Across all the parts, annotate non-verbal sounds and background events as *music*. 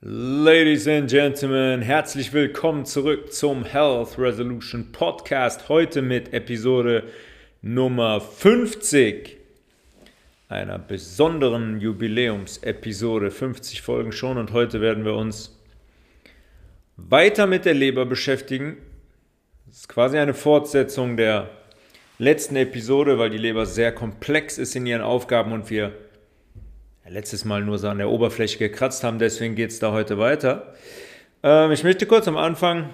Ladies and Gentlemen, herzlich willkommen zurück zum Health Resolution Podcast. Heute mit Episode Nummer 50, einer besonderen Jubiläumsepisode. 50 Folgen schon und heute werden wir uns weiter mit der Leber beschäftigen. Das ist quasi eine Fortsetzung der letzten Episode, weil die Leber sehr komplex ist in ihren Aufgaben und wir letztes Mal nur so an der Oberfläche gekratzt haben, deswegen geht es da heute weiter. Ähm, ich möchte kurz am Anfang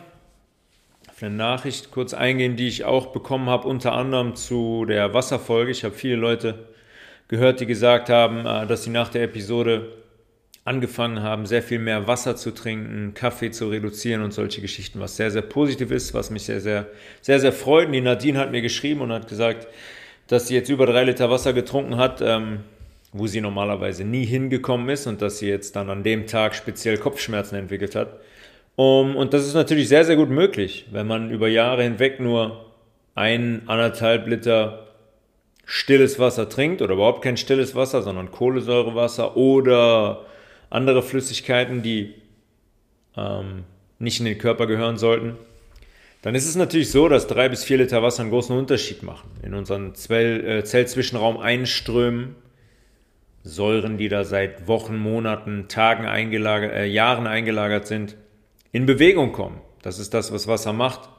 auf eine Nachricht kurz eingehen, die ich auch bekommen habe, unter anderem zu der Wasserfolge. Ich habe viele Leute gehört, die gesagt haben, äh, dass sie nach der Episode angefangen haben, sehr viel mehr Wasser zu trinken, Kaffee zu reduzieren und solche Geschichten, was sehr, sehr positiv ist, was mich sehr, sehr, sehr, sehr freut. Und die Nadine hat mir geschrieben und hat gesagt, dass sie jetzt über drei Liter Wasser getrunken hat. Ähm, wo sie normalerweise nie hingekommen ist und dass sie jetzt dann an dem Tag speziell Kopfschmerzen entwickelt hat. Um, und das ist natürlich sehr, sehr gut möglich, wenn man über Jahre hinweg nur ein, anderthalb Liter stilles Wasser trinkt oder überhaupt kein stilles Wasser, sondern Kohlensäurewasser oder andere Flüssigkeiten, die ähm, nicht in den Körper gehören sollten, dann ist es natürlich so, dass drei bis vier Liter Wasser einen großen Unterschied machen. In unseren Zell, äh, Zellzwischenraum einströmen Säuren, die da seit Wochen, Monaten, Tagen eingelagert, äh, Jahren eingelagert sind, in Bewegung kommen. Das ist das, was Wasser macht.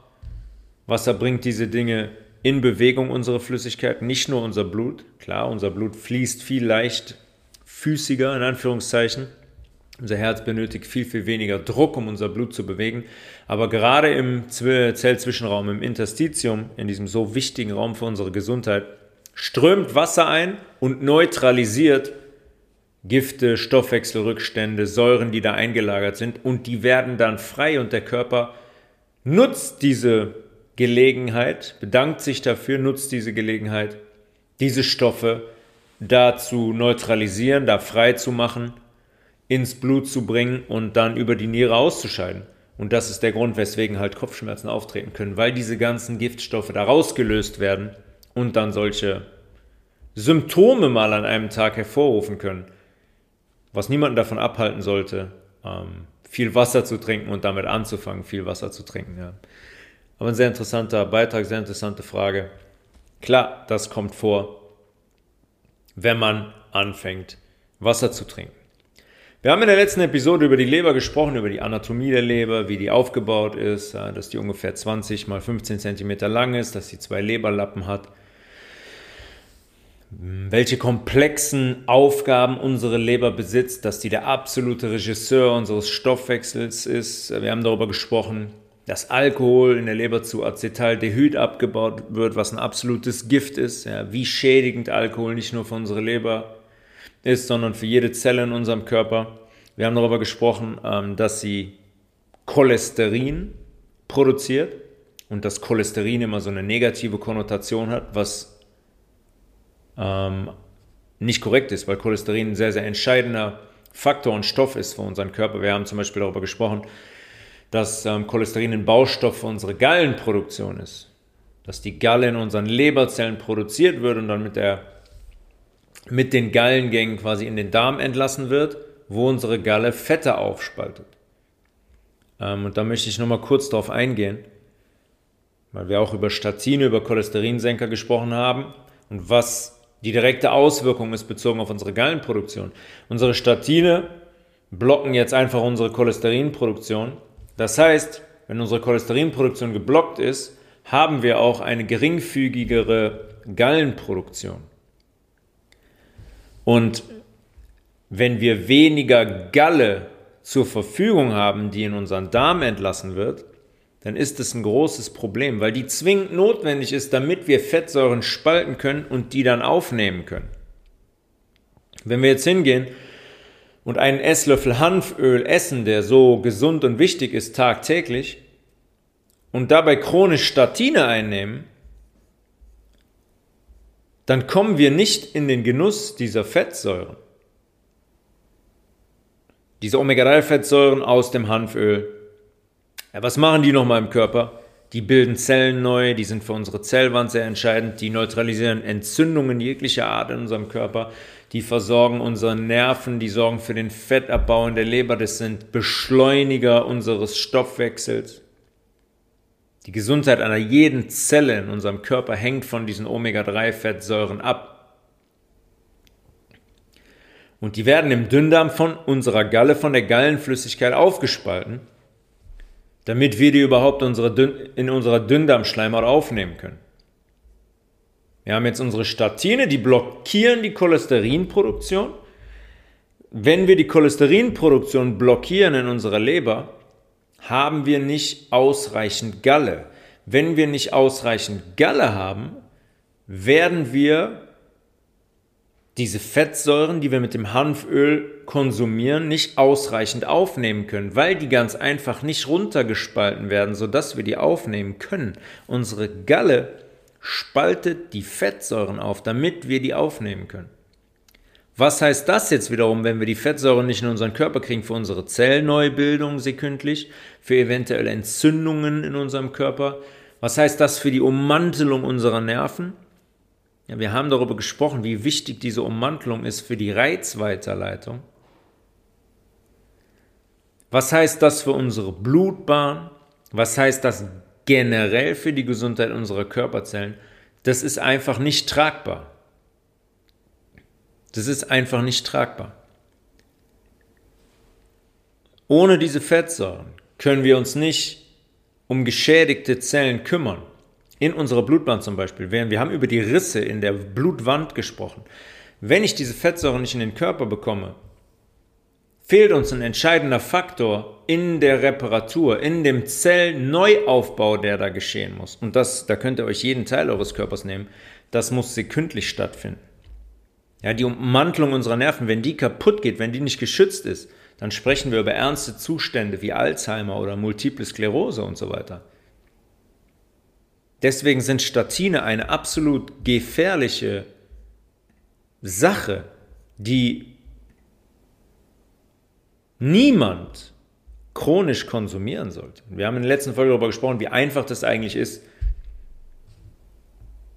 Wasser bringt diese Dinge in Bewegung, unsere Flüssigkeiten, nicht nur unser Blut. Klar, unser Blut fließt viel leicht füßiger, in Anführungszeichen. Unser Herz benötigt viel, viel weniger Druck, um unser Blut zu bewegen. Aber gerade im Zellzwischenraum, im Interstitium, in diesem so wichtigen Raum für unsere Gesundheit, strömt Wasser ein und neutralisiert Gifte, Stoffwechselrückstände, Säuren, die da eingelagert sind und die werden dann frei und der Körper nutzt diese Gelegenheit, bedankt sich dafür, nutzt diese Gelegenheit, diese Stoffe da zu neutralisieren, da frei zu machen, ins Blut zu bringen und dann über die Niere auszuscheiden. Und das ist der Grund, weswegen halt Kopfschmerzen auftreten können, weil diese ganzen Giftstoffe da rausgelöst werden und dann solche Symptome mal an einem Tag hervorrufen können, was niemanden davon abhalten sollte, ähm, viel Wasser zu trinken und damit anzufangen, viel Wasser zu trinken. Ja. Aber ein sehr interessanter Beitrag, sehr interessante Frage. Klar, das kommt vor, wenn man anfängt, Wasser zu trinken. Wir haben in der letzten Episode über die Leber gesprochen, über die Anatomie der Leber, wie die aufgebaut ist, dass die ungefähr 20 mal 15 cm lang ist, dass sie zwei Leberlappen hat, welche komplexen Aufgaben unsere Leber besitzt, dass die der absolute Regisseur unseres Stoffwechsels ist. Wir haben darüber gesprochen, dass Alkohol in der Leber zu Acetaldehyd abgebaut wird, was ein absolutes Gift ist. Ja, wie schädigend Alkohol nicht nur für unsere Leber ist, sondern für jede Zelle in unserem Körper. Wir haben darüber gesprochen, ähm, dass sie Cholesterin produziert und dass Cholesterin immer so eine negative Konnotation hat, was ähm, nicht korrekt ist, weil Cholesterin ein sehr, sehr entscheidender Faktor und Stoff ist für unseren Körper. Wir haben zum Beispiel darüber gesprochen, dass ähm, Cholesterin ein Baustoff für unsere Gallenproduktion ist. Dass die Galle in unseren Leberzellen produziert wird und dann mit, der, mit den Gallengängen quasi in den Darm entlassen wird, wo unsere Galle Fette aufspaltet. Ähm, und da möchte ich nochmal kurz darauf eingehen, weil wir auch über Statine, über Cholesterinsenker gesprochen haben und was die direkte Auswirkung ist bezogen auf unsere Gallenproduktion. Unsere Statine blocken jetzt einfach unsere Cholesterinproduktion. Das heißt, wenn unsere Cholesterinproduktion geblockt ist, haben wir auch eine geringfügigere Gallenproduktion. Und wenn wir weniger Galle zur Verfügung haben, die in unseren Darm entlassen wird, dann ist es ein großes Problem, weil die zwingend notwendig ist, damit wir Fettsäuren spalten können und die dann aufnehmen können. Wenn wir jetzt hingehen und einen Esslöffel Hanföl essen, der so gesund und wichtig ist tagtäglich, und dabei chronisch Statine einnehmen, dann kommen wir nicht in den Genuss dieser Fettsäuren. Diese Omega-3-Fettsäuren aus dem Hanföl, ja, was machen die nochmal im Körper? Die bilden Zellen neu, die sind für unsere Zellwand sehr entscheidend, die neutralisieren Entzündungen jeglicher Art in unserem Körper, die versorgen unsere Nerven, die sorgen für den Fettabbau in der Leber, das sind Beschleuniger unseres Stoffwechsels. Die Gesundheit einer jeden Zelle in unserem Körper hängt von diesen Omega-3-Fettsäuren ab. Und die werden im Dünndarm von unserer Galle, von der Gallenflüssigkeit aufgespalten, damit wir die überhaupt in unserer Dünndarmschleimhaut aufnehmen können. Wir haben jetzt unsere Statine, die blockieren die Cholesterinproduktion. Wenn wir die Cholesterinproduktion blockieren in unserer Leber, haben wir nicht ausreichend Galle. Wenn wir nicht ausreichend Galle haben, werden wir diese Fettsäuren, die wir mit dem Hanföl konsumieren, nicht ausreichend aufnehmen können, weil die ganz einfach nicht runtergespalten werden, sodass wir die aufnehmen können. Unsere Galle spaltet die Fettsäuren auf, damit wir die aufnehmen können. Was heißt das jetzt wiederum, wenn wir die Fettsäuren nicht in unseren Körper kriegen für unsere Zellneubildung sekündlich, für eventuelle Entzündungen in unserem Körper? Was heißt das für die Ummantelung unserer Nerven? Ja, wir haben darüber gesprochen, wie wichtig diese Ummantelung ist für die Reizweiterleitung. Was heißt das für unsere Blutbahn? Was heißt das generell für die Gesundheit unserer Körperzellen, das ist einfach nicht tragbar. Das ist einfach nicht tragbar. Ohne diese Fettsäuren können wir uns nicht um geschädigte Zellen kümmern. In unserer Blutbahn zum Beispiel. Wir haben über die Risse in der Blutwand gesprochen. Wenn ich diese Fettsäuren nicht in den Körper bekomme, fehlt uns ein entscheidender Faktor in der Reparatur, in dem Zellneuaufbau, der da geschehen muss. Und das, da könnt ihr euch jeden Teil eures Körpers nehmen. Das muss sekündlich stattfinden. Ja, die Ummantelung unserer Nerven, wenn die kaputt geht, wenn die nicht geschützt ist, dann sprechen wir über ernste Zustände wie Alzheimer oder Multiple Sklerose und so weiter. Deswegen sind Statine eine absolut gefährliche Sache, die niemand chronisch konsumieren sollte. Wir haben in der letzten Folge darüber gesprochen, wie einfach das eigentlich ist,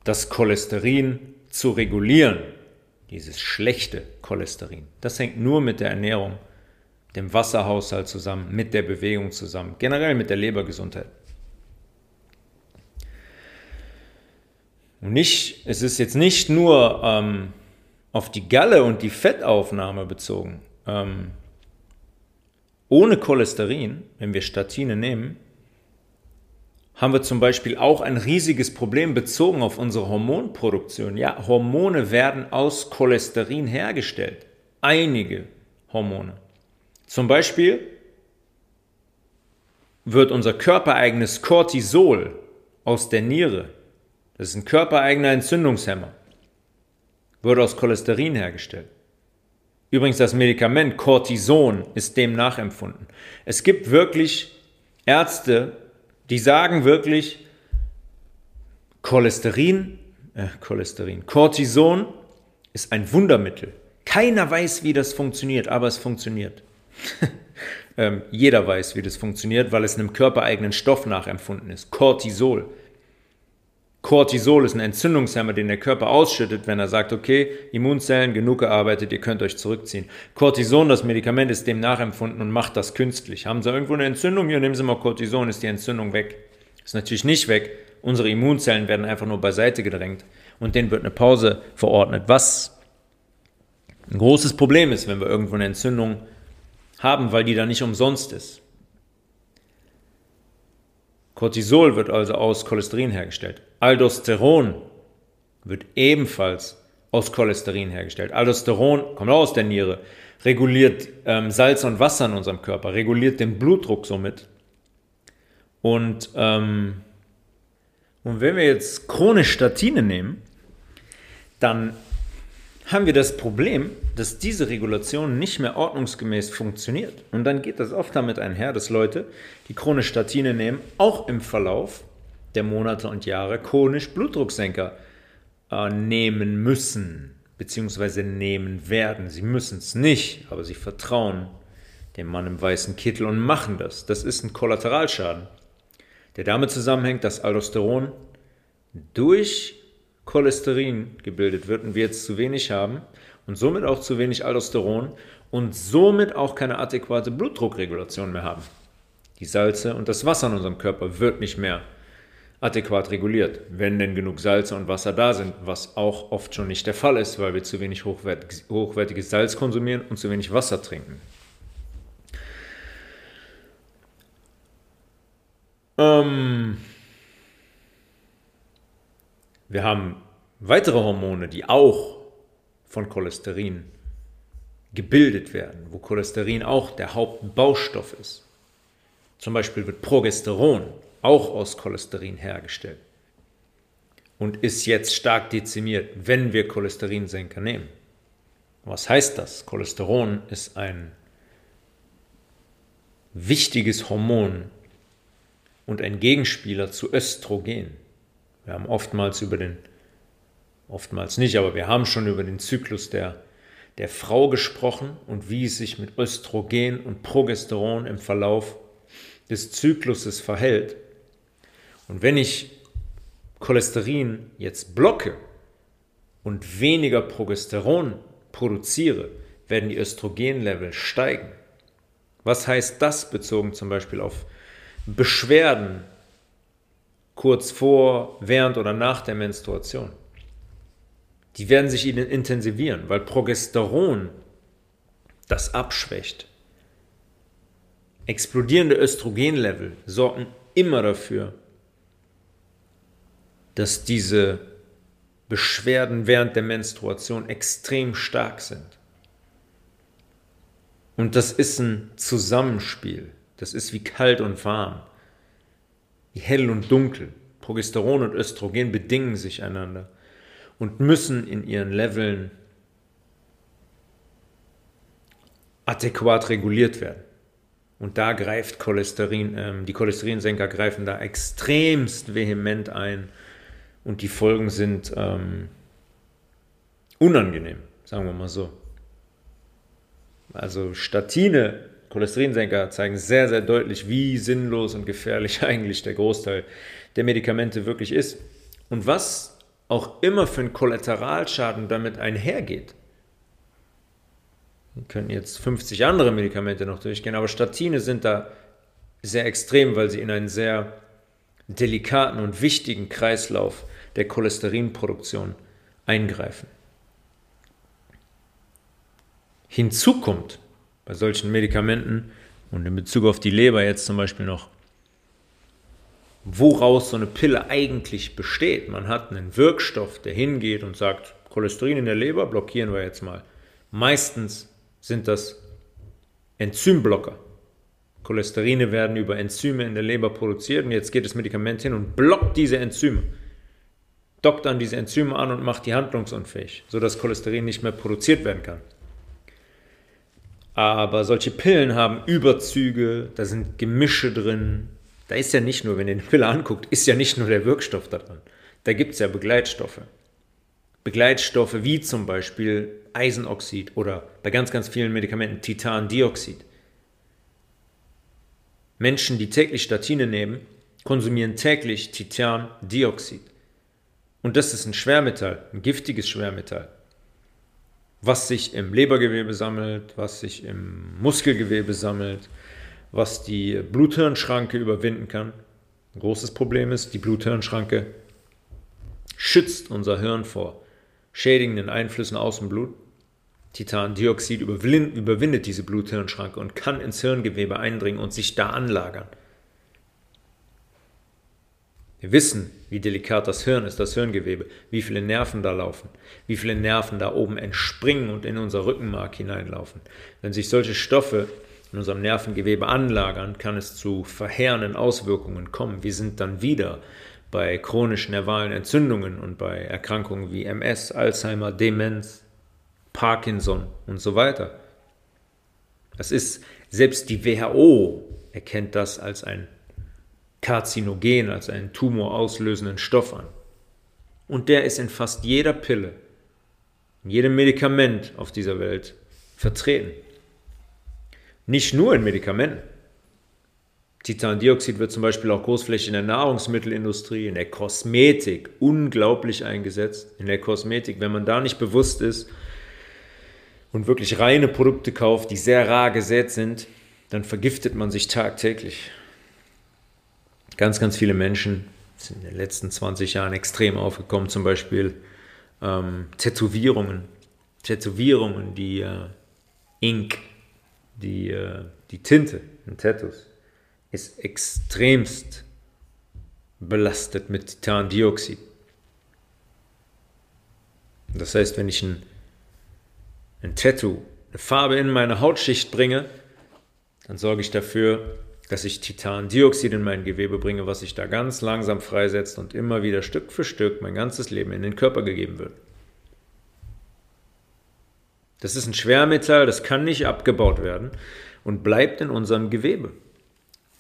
das Cholesterin zu regulieren, dieses schlechte Cholesterin. Das hängt nur mit der Ernährung, dem Wasserhaushalt zusammen, mit der Bewegung zusammen, generell mit der Lebergesundheit. Und nicht, es ist jetzt nicht nur ähm, auf die Galle und die Fettaufnahme bezogen. Ähm, ohne Cholesterin, wenn wir Statine nehmen, haben wir zum Beispiel auch ein riesiges Problem bezogen auf unsere Hormonproduktion. Ja, Hormone werden aus Cholesterin hergestellt. Einige Hormone. Zum Beispiel wird unser körpereigenes Cortisol aus der Niere, das ist ein körpereigener Entzündungshemmer, wird aus Cholesterin hergestellt. Übrigens, das Medikament Cortison ist dem nachempfunden. Es gibt wirklich Ärzte, die sagen wirklich, Cholesterin, äh, Cholesterin, Cortison ist ein Wundermittel. Keiner weiß, wie das funktioniert, aber es funktioniert. *laughs* ähm, jeder weiß, wie das funktioniert, weil es einem körpereigenen Stoff nachempfunden ist. Cortisol. Cortisol ist ein Entzündungshemmer, den der Körper ausschüttet, wenn er sagt, okay, Immunzellen genug gearbeitet, ihr könnt euch zurückziehen. Cortison, das Medikament, ist dem nachempfunden und macht das künstlich. Haben Sie irgendwo eine Entzündung? Hier nehmen Sie mal Cortison, ist die Entzündung weg. Ist natürlich nicht weg. Unsere Immunzellen werden einfach nur beiseite gedrängt und denen wird eine Pause verordnet, was ein großes Problem ist, wenn wir irgendwo eine Entzündung haben, weil die da nicht umsonst ist. Cortisol wird also aus Cholesterin hergestellt. Aldosteron wird ebenfalls aus Cholesterin hergestellt. Aldosteron kommt auch aus der Niere, reguliert ähm, Salz und Wasser in unserem Körper, reguliert den Blutdruck somit. Und, ähm, und wenn wir jetzt chronisch Statine nehmen, dann haben wir das Problem, dass diese Regulation nicht mehr ordnungsgemäß funktioniert. Und dann geht das oft damit einher, dass Leute, die chronisch Statine nehmen, auch im Verlauf der Monate und Jahre chronisch Blutdrucksenker äh, nehmen müssen, beziehungsweise nehmen werden. Sie müssen es nicht, aber sie vertrauen dem Mann im weißen Kittel und machen das. Das ist ein Kollateralschaden, der damit zusammenhängt, dass Aldosteron durch Cholesterin gebildet wird und wir jetzt zu wenig haben. und somit auch zu wenig Aldosteron und somit auch keine adäquate Blutdruckregulation mehr haben. Die Salze und das Wasser in unserem Körper wird nicht mehr adäquat reguliert, wenn denn genug Salze und Wasser da sind, was auch oft schon nicht der Fall ist, weil wir zu wenig hochwertiges Salz konsumieren und zu wenig Wasser trinken. Ähm wir haben weitere Hormone, die auch von Cholesterin gebildet werden, wo Cholesterin auch der Hauptbaustoff ist. Zum Beispiel wird Progesteron auch aus Cholesterin hergestellt und ist jetzt stark dezimiert, wenn wir Cholesterinsenker nehmen. Was heißt das? Cholesteron ist ein wichtiges Hormon und ein Gegenspieler zu Östrogen. Wir haben oftmals über den, oftmals nicht, aber wir haben schon über den Zyklus der, der Frau gesprochen und wie es sich mit Östrogen und Progesteron im Verlauf des Zykluses verhält. Und wenn ich Cholesterin jetzt blocke und weniger Progesteron produziere, werden die Östrogenlevel steigen. Was heißt das bezogen zum Beispiel auf Beschwerden kurz vor, während oder nach der Menstruation? Die werden sich intensivieren, weil Progesteron das abschwächt. Explodierende Östrogenlevel sorgen immer dafür, dass diese Beschwerden während der Menstruation extrem stark sind. Und das ist ein Zusammenspiel. Das ist wie kalt und warm, hell und dunkel. Progesteron und Östrogen bedingen sich einander und müssen in ihren Leveln adäquat reguliert werden. Und da greift Cholesterin, ähm, die Cholesterinsenker greifen da extremst vehement ein und die Folgen sind ähm, unangenehm, sagen wir mal so. Also Statine, Cholesterinsenker zeigen sehr, sehr deutlich, wie sinnlos und gefährlich *laughs* eigentlich der Großteil der Medikamente wirklich ist. Und was auch immer für einen Kollateralschaden damit einhergeht. Wir können jetzt 50 andere Medikamente noch durchgehen, aber Statine sind da sehr extrem, weil sie in einen sehr delikaten und wichtigen Kreislauf der Cholesterinproduktion eingreifen. Hinzu kommt bei solchen Medikamenten und in Bezug auf die Leber jetzt zum Beispiel noch, woraus so eine Pille eigentlich besteht. Man hat einen Wirkstoff, der hingeht und sagt, Cholesterin in der Leber blockieren wir jetzt mal. Meistens sind das Enzymblocker. Cholesterine werden über Enzyme in der Leber produziert und jetzt geht das Medikament hin und blockt diese Enzyme. Dockt dann diese Enzyme an und macht die handlungsunfähig, sodass Cholesterin nicht mehr produziert werden kann. Aber solche Pillen haben Überzüge, da sind Gemische drin. Da ist ja nicht nur, wenn ihr die Pille anguckt, ist ja nicht nur der Wirkstoff da drin. Da gibt es ja Begleitstoffe. Begleitstoffe wie zum Beispiel Eisenoxid oder bei ganz, ganz vielen Medikamenten Titandioxid. Menschen, die täglich Statine nehmen, konsumieren täglich Titandioxid. Und das ist ein Schwermetall, ein giftiges Schwermetall, was sich im Lebergewebe sammelt, was sich im Muskelgewebe sammelt, was die Blut-Hirn-Schranke überwinden kann. Ein großes Problem ist, die Blut-Hirn-Schranke schützt unser Hirn vor schädigenden Einflüssen aus dem Blut. Titandioxid überwindet diese Blut-Hirn-Schranke und kann ins Hirngewebe eindringen und sich da anlagern. Wir wissen, wie delikat das Hirn ist, das Hirngewebe, wie viele Nerven da laufen, wie viele Nerven da oben entspringen und in unser Rückenmark hineinlaufen. Wenn sich solche Stoffe in unserem Nervengewebe anlagern, kann es zu verheerenden Auswirkungen kommen. Wir sind dann wieder bei chronischen nervalen Entzündungen und bei Erkrankungen wie MS, Alzheimer, Demenz, Parkinson und so weiter. Das ist, selbst die WHO erkennt das als ein Karzinogen, als einen tumorauslösenden Stoff an. Und der ist in fast jeder Pille, in jedem Medikament auf dieser Welt vertreten. Nicht nur in Medikamenten. Titandioxid wird zum Beispiel auch großflächig in der Nahrungsmittelindustrie, in der Kosmetik unglaublich eingesetzt. In der Kosmetik, wenn man da nicht bewusst ist, und wirklich reine Produkte kauft, die sehr rar gesät sind, dann vergiftet man sich tagtäglich. Ganz, ganz viele Menschen sind in den letzten 20 Jahren extrem aufgekommen, zum Beispiel ähm, Tätowierungen. Tätowierungen, die äh, Ink, die, äh, die Tinte in Tattoos, ist extremst belastet mit Titandioxid. Das heißt, wenn ich ein, ein Tattoo, eine Farbe in meine Hautschicht bringe, dann sorge ich dafür, dass ich Titandioxid in mein Gewebe bringe, was sich da ganz langsam freisetzt und immer wieder Stück für Stück mein ganzes Leben in den Körper gegeben wird. Das ist ein Schwermetall, das kann nicht abgebaut werden und bleibt in unserem Gewebe.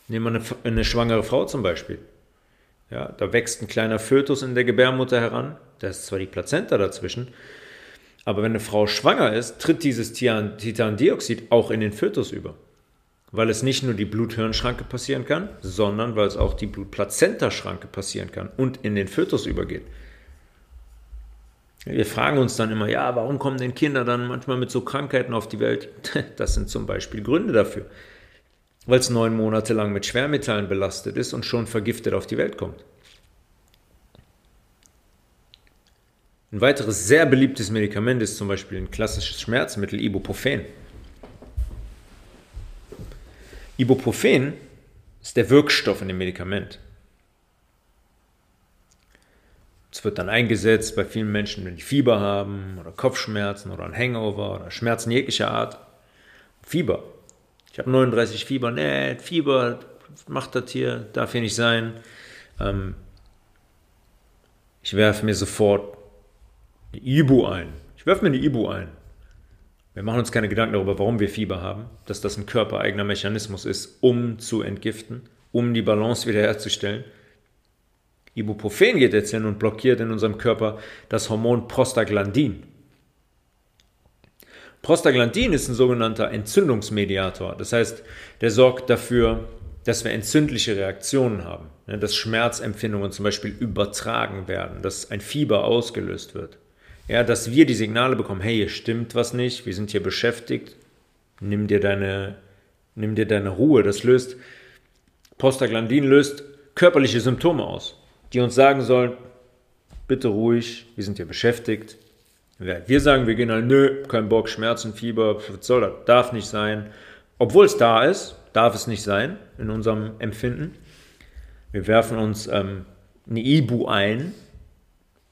Nehmen wir eine, eine schwangere Frau zum Beispiel. Ja, da wächst ein kleiner Fötus in der Gebärmutter heran. Da ist zwar die Plazenta dazwischen, aber wenn eine Frau schwanger ist, tritt dieses Titandioxid auch in den Fötus über. Weil es nicht nur die Blut-Hirn-Schranke passieren kann, sondern weil es auch die Blut-Plazenta-Schranke passieren kann und in den Fötus übergeht. Wir fragen uns dann immer, ja, warum kommen denn Kinder dann manchmal mit so Krankheiten auf die Welt? *laughs* Das sind zum Beispiel Gründe dafür weil es neun Monate lang mit Schwermetallen belastet ist und schon vergiftet auf die Welt kommt. Ein weiteres sehr beliebtes Medikament ist zum Beispiel ein klassisches Schmerzmittel Ibuprofen. Ibuprofen ist der Wirkstoff in dem Medikament. Es wird dann eingesetzt bei vielen Menschen, wenn die Fieber haben oder Kopfschmerzen oder ein Hangover oder Schmerzen jeglicher Art. Fieber ich habe 39 Fieber, nee, Fieber, macht das hier, darf hier nicht sein. Ähm, ich werfe mir sofort die Ibu ein. Ich werfe mir die Ibu ein. Wir machen uns keine Gedanken darüber, warum wir Fieber haben, dass das ein körpereigener Mechanismus ist, um zu entgiften, um die Balance wiederherzustellen. Ibuprofen geht jetzt hin und blockiert in unserem Körper das Hormon Prostaglandin. Prostaglandin ist ein sogenannter Entzündungsmediator. Das heißt, der sorgt dafür, dass wir entzündliche Reaktionen haben, dass Schmerzempfindungen zum Beispiel übertragen werden, dass ein Fieber ausgelöst wird. Ja, dass wir die Signale bekommen, hey, hier stimmt was nicht, wir sind hier beschäftigt, nimm dir deine, nimm dir deine Ruhe. Das löst, Prostaglandin löst körperliche Symptome aus, die uns sagen sollen, bitte ruhig, wir sind hier beschäftigt, wir sagen, wir gehen halt, nö, kein Bock, Schmerzen, Fieber, was soll das? Darf nicht sein. Obwohl es da ist, darf es nicht sein in unserem Empfinden. Wir werfen uns ähm, eine Ibu ein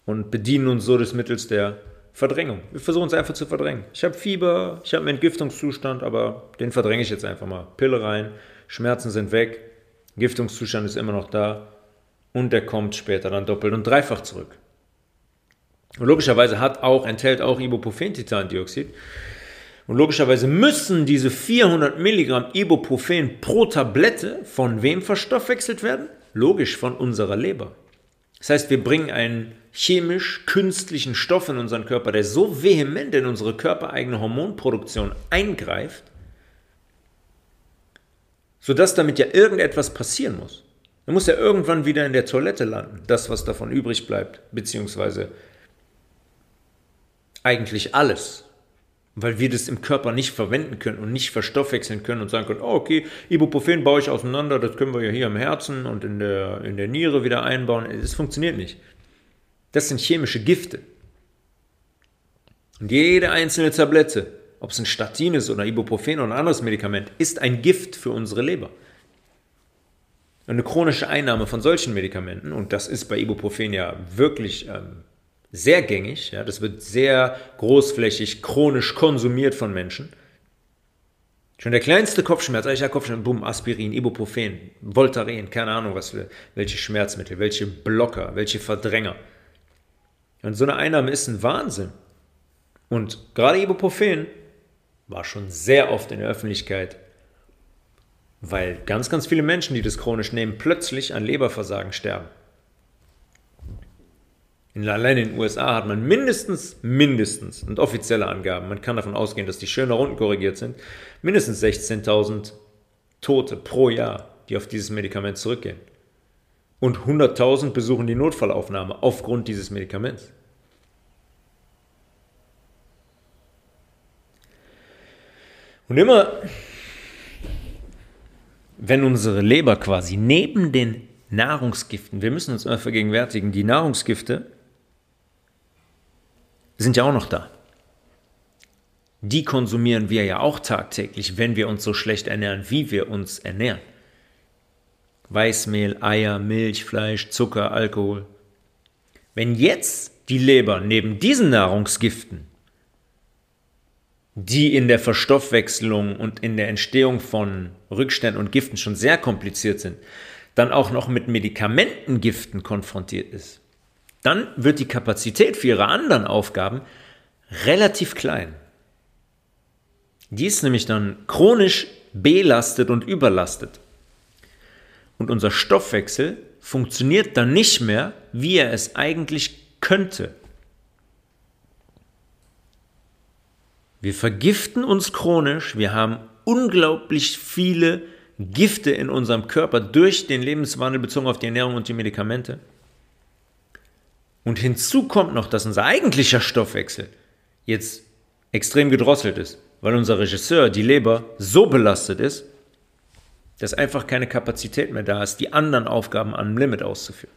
und bedienen uns so des Mittels der Verdrängung. Wir versuchen es einfach zu verdrängen. Ich habe Fieber, ich habe einen Entgiftungszustand, aber den verdränge ich jetzt einfach mal. Pille rein, Schmerzen sind weg, Giftungszustand ist immer noch da und der kommt später dann doppelt und dreifach zurück. Und logischerweise hat auch, enthält auch Ibuprofen-Titandioxid. Und logischerweise müssen diese 400 Milligramm Ibuprofen pro Tablette von wem verstoffwechselt werden? Logisch, von unserer Leber. Das heißt, wir bringen einen chemisch künstlichen Stoff in unseren Körper, der so vehement in unsere körpereigene Hormonproduktion eingreift, sodass damit ja irgendetwas passieren muss. Er muss ja irgendwann wieder in der Toilette landen, das, was davon übrig bleibt, beziehungsweise eigentlich alles, weil wir das im Körper nicht verwenden können und nicht verstoffwechseln können und sagen können, oh, okay, Ibuprofen baue ich auseinander, das können wir ja hier im Herzen und in der, in der Niere wieder einbauen. Es funktioniert nicht. Das sind chemische Gifte. Und jede einzelne Tablette, ob es ein Statin ist oder Ibuprofen oder ein anderes Medikament, ist ein Gift für unsere Leber. Eine chronische Einnahme von solchen Medikamenten, und das ist bei Ibuprofen ja wirklich ähm, sehr gängig. Ja, das wird sehr großflächig, chronisch konsumiert von Menschen. Schon der kleinste Kopfschmerz, eigentlich Kopfschmerz, bumm, Aspirin, Ibuprofen, Voltaren, keine Ahnung, was für, welche Schmerzmittel, welche Blocker, welche Verdränger. Und so eine Einnahme ist ein Wahnsinn. Und gerade Ibuprofen war schon sehr oft in der Öffentlichkeit, weil ganz, ganz viele Menschen, die das chronisch nehmen, plötzlich an Leberversagen sterben. In, allein in den USA hat man mindestens, mindestens, und offizielle Angaben, man kann davon ausgehen, dass die schön nach unten korrigiert sind, mindestens 16.000 Tote pro Jahr, die auf dieses Medikament zurückgehen. Und 100.000 besuchen die Notfallaufnahme aufgrund dieses Medikaments. Und immer, wenn unsere Leber quasi neben den Nahrungsgiften, wir müssen uns immer vergegenwärtigen, die Nahrungsgifte sind ja auch noch da. Die konsumieren wir ja auch tagtäglich, wenn wir uns so schlecht ernähren, wie wir uns ernähren. Weißmehl, Eier, Milch, Fleisch, Zucker, Alkohol. Wenn jetzt die Leber neben diesen Nahrungsgiften, die in der Verstoffwechselung und in der Entstehung von Rückständen und Giften schon sehr kompliziert sind, dann auch noch mit Medikamentengiften konfrontiert ist, dann wird die Kapazität für ihre anderen Aufgaben relativ klein. Die ist nämlich dann chronisch belastet und überlastet. Und unser Stoffwechsel funktioniert dann nicht mehr, wie er es eigentlich könnte. Wir vergiften uns chronisch, wir haben unglaublich viele Gifte in unserem Körper durch den Lebenswandel bezogen auf die Ernährung und die Medikamente. Und hinzu kommt noch, dass unser eigentlicher Stoffwechsel jetzt extrem gedrosselt ist, weil unser Regisseur, die Leber, so belastet ist, dass einfach keine Kapazität mehr da ist, die anderen Aufgaben am Limit auszuführen.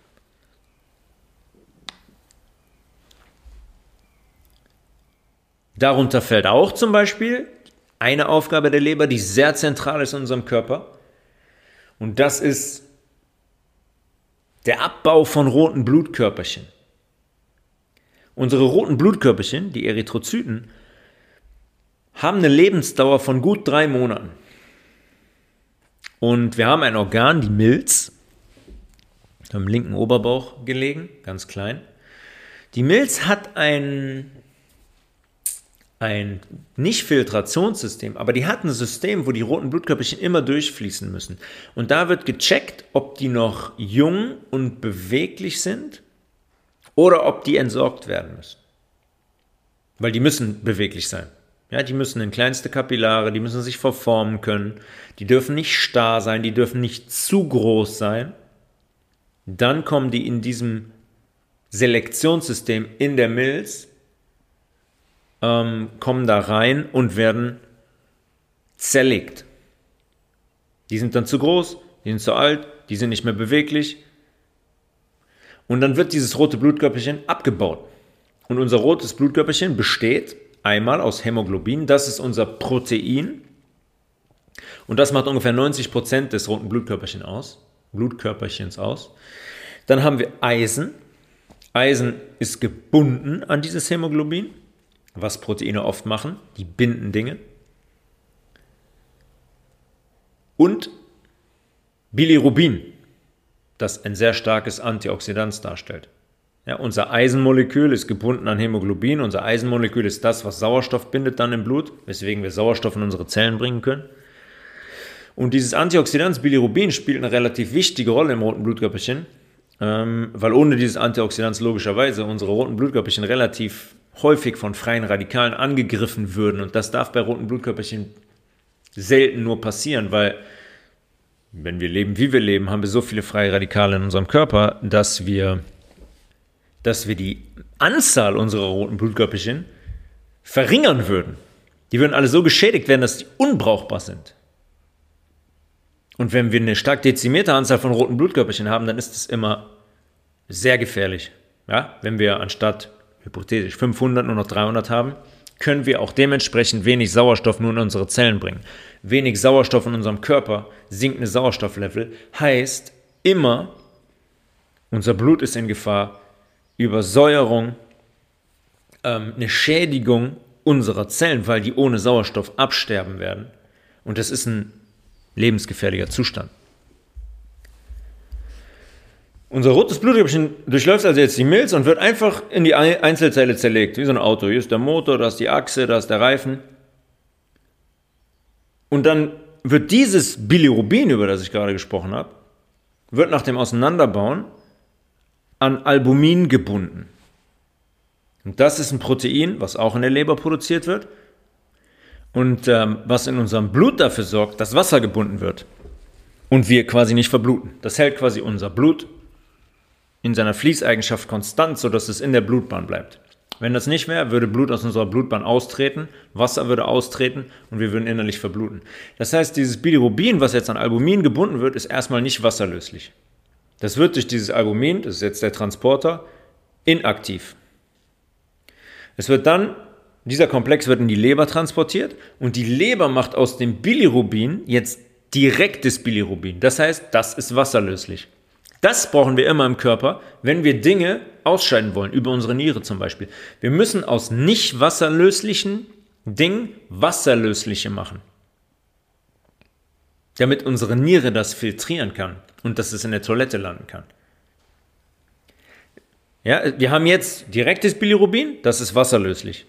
Darunter fällt auch zum Beispiel eine Aufgabe der Leber, die sehr zentral ist in unserem Körper. Und das ist der Abbau von roten Blutkörperchen. Unsere roten Blutkörperchen, die Erythrozyten, haben eine Lebensdauer von gut drei Monaten. Und wir haben ein Organ, die Milz, im linken Oberbauch gelegen, ganz klein. Die Milz hat ein, ein nicht Filtrationssystem, aber die hat ein System, wo die roten Blutkörperchen immer durchfließen müssen. Und da wird gecheckt, ob die noch jung und beweglich sind oder ob die entsorgt werden müssen. Weil die müssen beweglich sein. Ja, die müssen in kleinste Kapillare, die müssen sich verformen können, die dürfen nicht starr sein, die dürfen nicht zu groß sein. Dann kommen die in diesem Selektionssystem in der Milz, ähm, kommen da rein und werden zerlegt. Die sind dann zu groß, die sind zu alt, die sind nicht mehr beweglich. Und dann wird dieses rote Blutkörperchen abgebaut. Und unser rotes Blutkörperchen besteht einmal aus Hämoglobin, das ist unser Protein. Und das macht ungefähr 90 Prozent des roten Blutkörperchen aus, Blutkörperchens aus. Dann haben wir Eisen. Eisen ist gebunden an dieses Hämoglobin, was Proteine oft machen. Die binden Dinge. Und Bilirubin, das ein sehr starkes Antioxidant darstellt. Ja, unser Eisenmolekül ist gebunden an Hämoglobin. Unser Eisenmolekül ist das, was Sauerstoff bindet dann im Blut, weswegen wir Sauerstoff in unsere Zellen bringen können. Und dieses Antioxidant Bilirubin spielt eine relativ wichtige Rolle im roten Blutkörperchen, ähm, weil ohne dieses Antioxidant logischerweise unsere roten Blutkörperchen relativ häufig von freien Radikalen angegriffen würden. Und das darf bei roten Blutkörperchen selten nur passieren, weil wenn wir leben, wie wir leben, haben wir so viele freie Radikale in unserem Körper, dass wir dass wir die Anzahl unserer roten Blutkörperchen verringern würden. Die würden alle so geschädigt werden, dass sie unbrauchbar sind. Und wenn wir eine stark dezimierte Anzahl von roten Blutkörperchen haben, dann ist es immer sehr gefährlich. Ja? Wenn wir anstatt hypothetisch 500 nur noch 300 haben, können wir auch dementsprechend wenig Sauerstoff nur in unsere Zellen bringen. Wenig Sauerstoff in unserem Körper, sinkende Sauerstofflevel, heißt immer, unser Blut ist in Gefahr, Übersäuerung, ähm, eine Schädigung unserer Zellen, weil die ohne Sauerstoff absterben werden. Und das ist ein lebensgefährlicher Zustand. Unser rotes Blutkörperchen durchläuft also jetzt die Milz und wird einfach in die Einzelzelle zerlegt, wie so ein Auto. Hier ist der Motor, da ist die Achse, da ist der Reifen. Und dann wird dieses Bilirubin, über das ich gerade gesprochen habe, wird nach dem Auseinanderbauen an Albumin gebunden. Und das ist ein Protein, was auch in der Leber produziert wird und ähm, was in unserem Blut dafür sorgt, dass Wasser gebunden wird und wir quasi nicht verbluten. Das hält quasi unser Blut in seiner Fließeigenschaft konstant, sodass es in der Blutbahn bleibt. Wenn das nicht wäre, würde Blut aus unserer Blutbahn austreten, Wasser würde austreten und wir würden innerlich verbluten. Das heißt, dieses Bilirubin, was jetzt an Albumin gebunden wird, ist erstmal nicht wasserlöslich. Das wird durch dieses Albumin, das ist jetzt der Transporter, inaktiv. Es wird dann, dieser Komplex wird in die Leber transportiert und die Leber macht aus dem Bilirubin jetzt direktes Bilirubin. Das heißt, das ist wasserlöslich. Das brauchen wir immer im Körper, wenn wir Dinge ausscheiden wollen, über unsere Niere zum Beispiel. Wir müssen aus nicht wasserlöslichen Dingen wasserlösliche machen, damit unsere Niere das filtrieren kann und dass es in der Toilette landen kann. Ja, wir haben jetzt direktes Bilirubin, das ist wasserlöslich.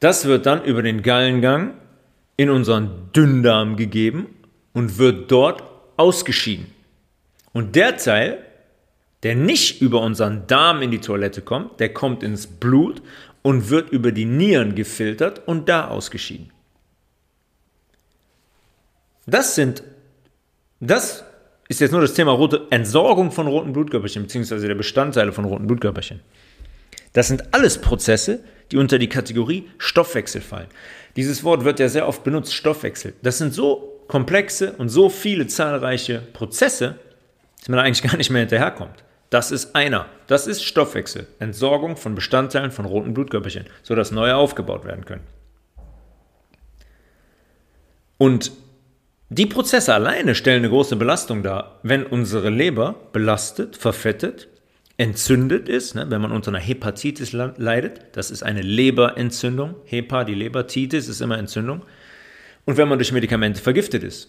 Das wird dann über den Gallengang in unseren Dünndarm gegeben und wird dort ausgeschieden. Und der Teil, der nicht über unseren Darm in die Toilette kommt, der kommt ins Blut und wird über die Nieren gefiltert und da ausgeschieden. Das sind, das ist jetzt nur das Thema rote Entsorgung von roten Blutkörperchen, beziehungsweise der Bestandteile von roten Blutkörperchen. Das sind alles Prozesse, die unter die Kategorie Stoffwechsel fallen. Dieses Wort wird ja sehr oft benutzt, Stoffwechsel. Das sind so komplexe und so viele zahlreiche Prozesse, dass man da eigentlich *laughs* gar nicht mehr hinterherkommt. Das ist einer. Das ist Stoffwechsel. Entsorgung von Bestandteilen von roten Blutkörperchen, sodass neue aufgebaut werden können. Und die Prozesse alleine stellen eine große Belastung dar, wenn unsere Leber belastet, verfettet, entzündet ist, ne, wenn man unter einer Hepatitis leidet, das ist eine Leberentzündung, Hepa, die Lebertitis ist immer Entzündung, und wenn man durch Medikamente vergiftet ist.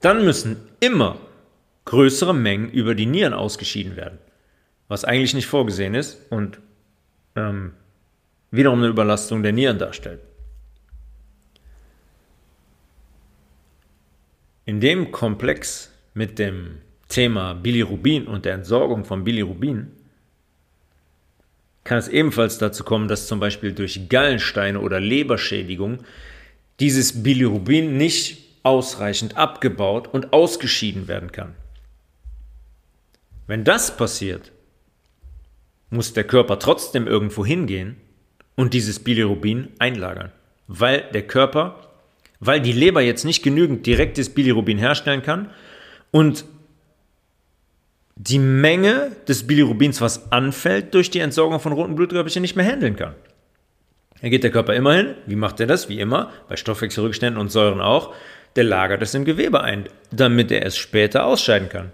Dann müssen immer größere Mengen über die Nieren ausgeschieden werden, was eigentlich nicht vorgesehen ist und ähm, wiederum eine Überlastung der Nieren darstellt. In dem Komplex mit dem Thema Bilirubin und der Entsorgung von Bilirubin kann es ebenfalls dazu kommen, dass zum Beispiel durch Gallensteine oder Leberschädigung dieses Bilirubin nicht ausreichend abgebaut und ausgeschieden werden kann. Wenn das passiert, muss der Körper trotzdem irgendwo hingehen und dieses Bilirubin einlagern, weil der Körper weil die Leber jetzt nicht genügend direktes Bilirubin herstellen kann und die Menge des Bilirubins, was anfällt durch die Entsorgung von roten Blutkörperchen, nicht mehr handeln kann. Da geht der Körper immer hin. Wie macht er das? Wie immer, bei Stoffwechselrückständen und Säuren auch. Der lagert es im Gewebe ein, damit er es später ausscheiden kann.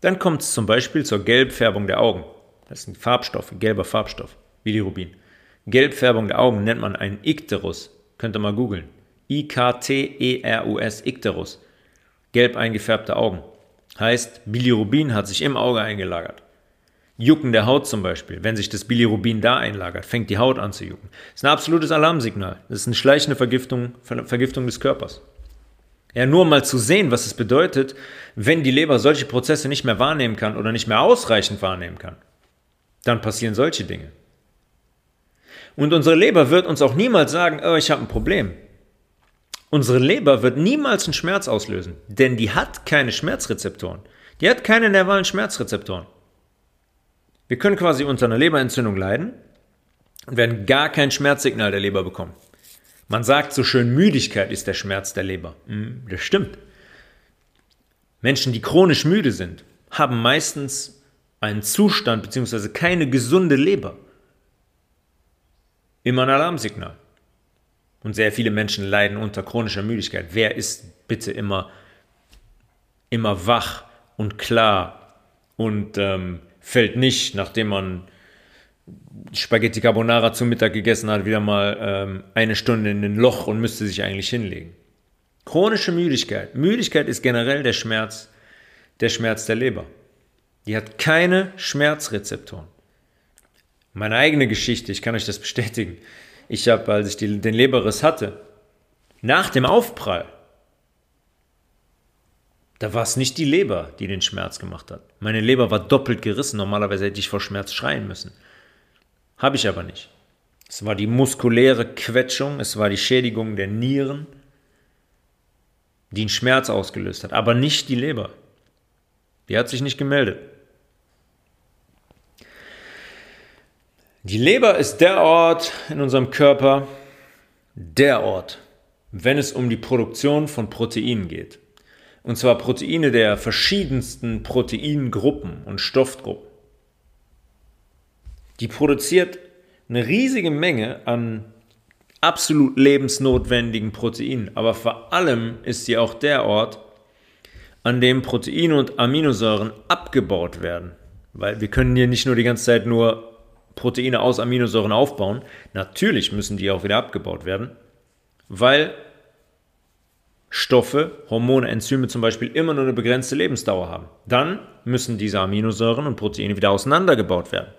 Dann kommt es zum Beispiel zur Gelbfärbung der Augen. Das ist ein Farbstoff, ein gelber Farbstoff, Bilirubin. Gelbfärbung der Augen nennt man einen Ikterus. Könnt ihr mal googeln. I-K-T-E-R-U-S, Ikterus. Gelb eingefärbte Augen. Heißt, Bilirubin hat sich im Auge eingelagert. Jucken der Haut zum Beispiel, wenn sich das Bilirubin da einlagert, fängt die Haut an zu jucken. Das ist ein absolutes Alarmsignal. Das ist eine schleichende Vergiftung, Vergiftung des Körpers. Ja, nur mal zu sehen, was es bedeutet, wenn die Leber solche Prozesse nicht mehr wahrnehmen kann oder nicht mehr ausreichend wahrnehmen kann. Dann passieren solche Dinge. Und unsere Leber wird uns auch niemals sagen, oh, ich habe ein Problem. Unsere Leber wird niemals einen Schmerz auslösen, denn die hat keine Schmerzrezeptoren. Die hat keine nervalen Schmerzrezeptoren. Wir können quasi unter einer Leberentzündung leiden und werden gar kein Schmerzsignal der Leber bekommen. Man sagt so schön, Müdigkeit ist der Schmerz der Leber. Hm, das stimmt. Menschen, die chronisch müde sind, haben meistens einen Zustand bzw. keine gesunde Leber. Immer ein Alarmsignal. Und sehr viele Menschen leiden unter chronischer Müdigkeit. Wer ist bitte immer, immer wach und klar und ähm, fällt nicht, nachdem man Spaghetti Carbonara zum Mittag gegessen hat, wieder mal ähm, eine Stunde in ein Loch und müsste sich eigentlich hinlegen. Chronische Müdigkeit. Müdigkeit ist generell der Schmerz, der Schmerz der Leber. Die hat keine Schmerzrezeptoren. Meine eigene Geschichte, ich kann euch das bestätigen. Ich habe, als ich die, den Leberriss hatte, nach dem Aufprall, da war es nicht die Leber, die den Schmerz gemacht hat. Meine Leber war doppelt gerissen. Normalerweise hätte ich vor Schmerz schreien müssen. Habe ich aber nicht. Es war die muskuläre Quetschung, es war die Schädigung der Nieren, die einen Schmerz ausgelöst hat, aber nicht die Leber. Die hat sich nicht gemeldet. Die Leber ist der Ort in unserem Körper, der Ort, wenn es um die Produktion von Proteinen geht. Und zwar Proteine der verschiedensten Proteingruppen und Stoffgruppen. Die produziert eine riesige Menge an absolut lebensnotwendigen Proteinen. Aber vor allem ist sie auch der Ort, an dem Proteine und Aminosäuren abgebaut werden. Weil wir können hier nicht nur die ganze Zeit nur Proteine aus Aminosäuren aufbauen. Natürlich müssen die auch wieder abgebaut werden, weil Stoffe, Hormone, Enzyme zum Beispiel immer nur eine begrenzte Lebensdauer haben. Dann müssen diese Aminosäuren und Proteine wieder auseinandergebaut werden.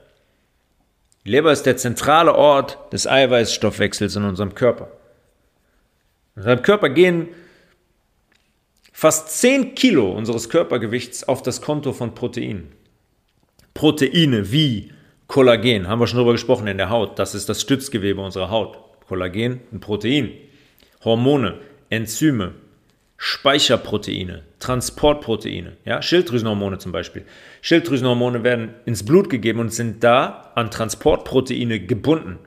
Die Leber ist der zentrale Ort des Eiweißstoffwechsels in unserem Körper. In unserem Körper gehen fast 10 Kilo unseres Körpergewichts auf das Konto von Proteinen. Proteine wie Kollagen, haben wir schon darüber gesprochen in der Haut, das ist das Stützgewebe unserer Haut. Kollagen, ein Protein. Hormone, Enzyme, Speicherproteine, Transportproteine, ja, Schilddrüsenhormone zum Beispiel. Schilddrüsenhormone werden ins Blut gegeben und sind da an Transportproteine gebunden.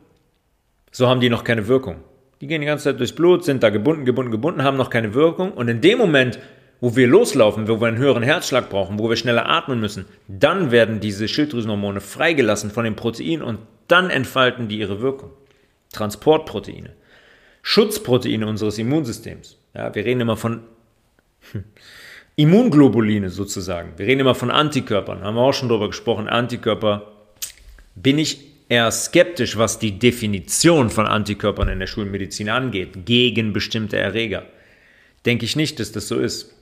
So haben die noch keine Wirkung. Die gehen die ganze Zeit durchs Blut, sind da gebunden, gebunden, gebunden, haben noch keine Wirkung. Und in dem Moment, wo wir loslaufen, wo wir einen höheren Herzschlag brauchen, wo wir schneller atmen müssen, dann werden diese Schilddrüsenhormone freigelassen von den Proteinen und dann entfalten die ihre Wirkung. Transportproteine. Schutzproteine unseres Immunsystems. Ja, wir reden immer von Immunglobuline sozusagen. Wir reden immer von Antikörpern. Haben wir auch schon darüber gesprochen. Antikörper. Bin ich eher skeptisch, was die Definition von Antikörpern in der Schulmedizin angeht, gegen bestimmte Erreger. Denke ich nicht, dass das so ist.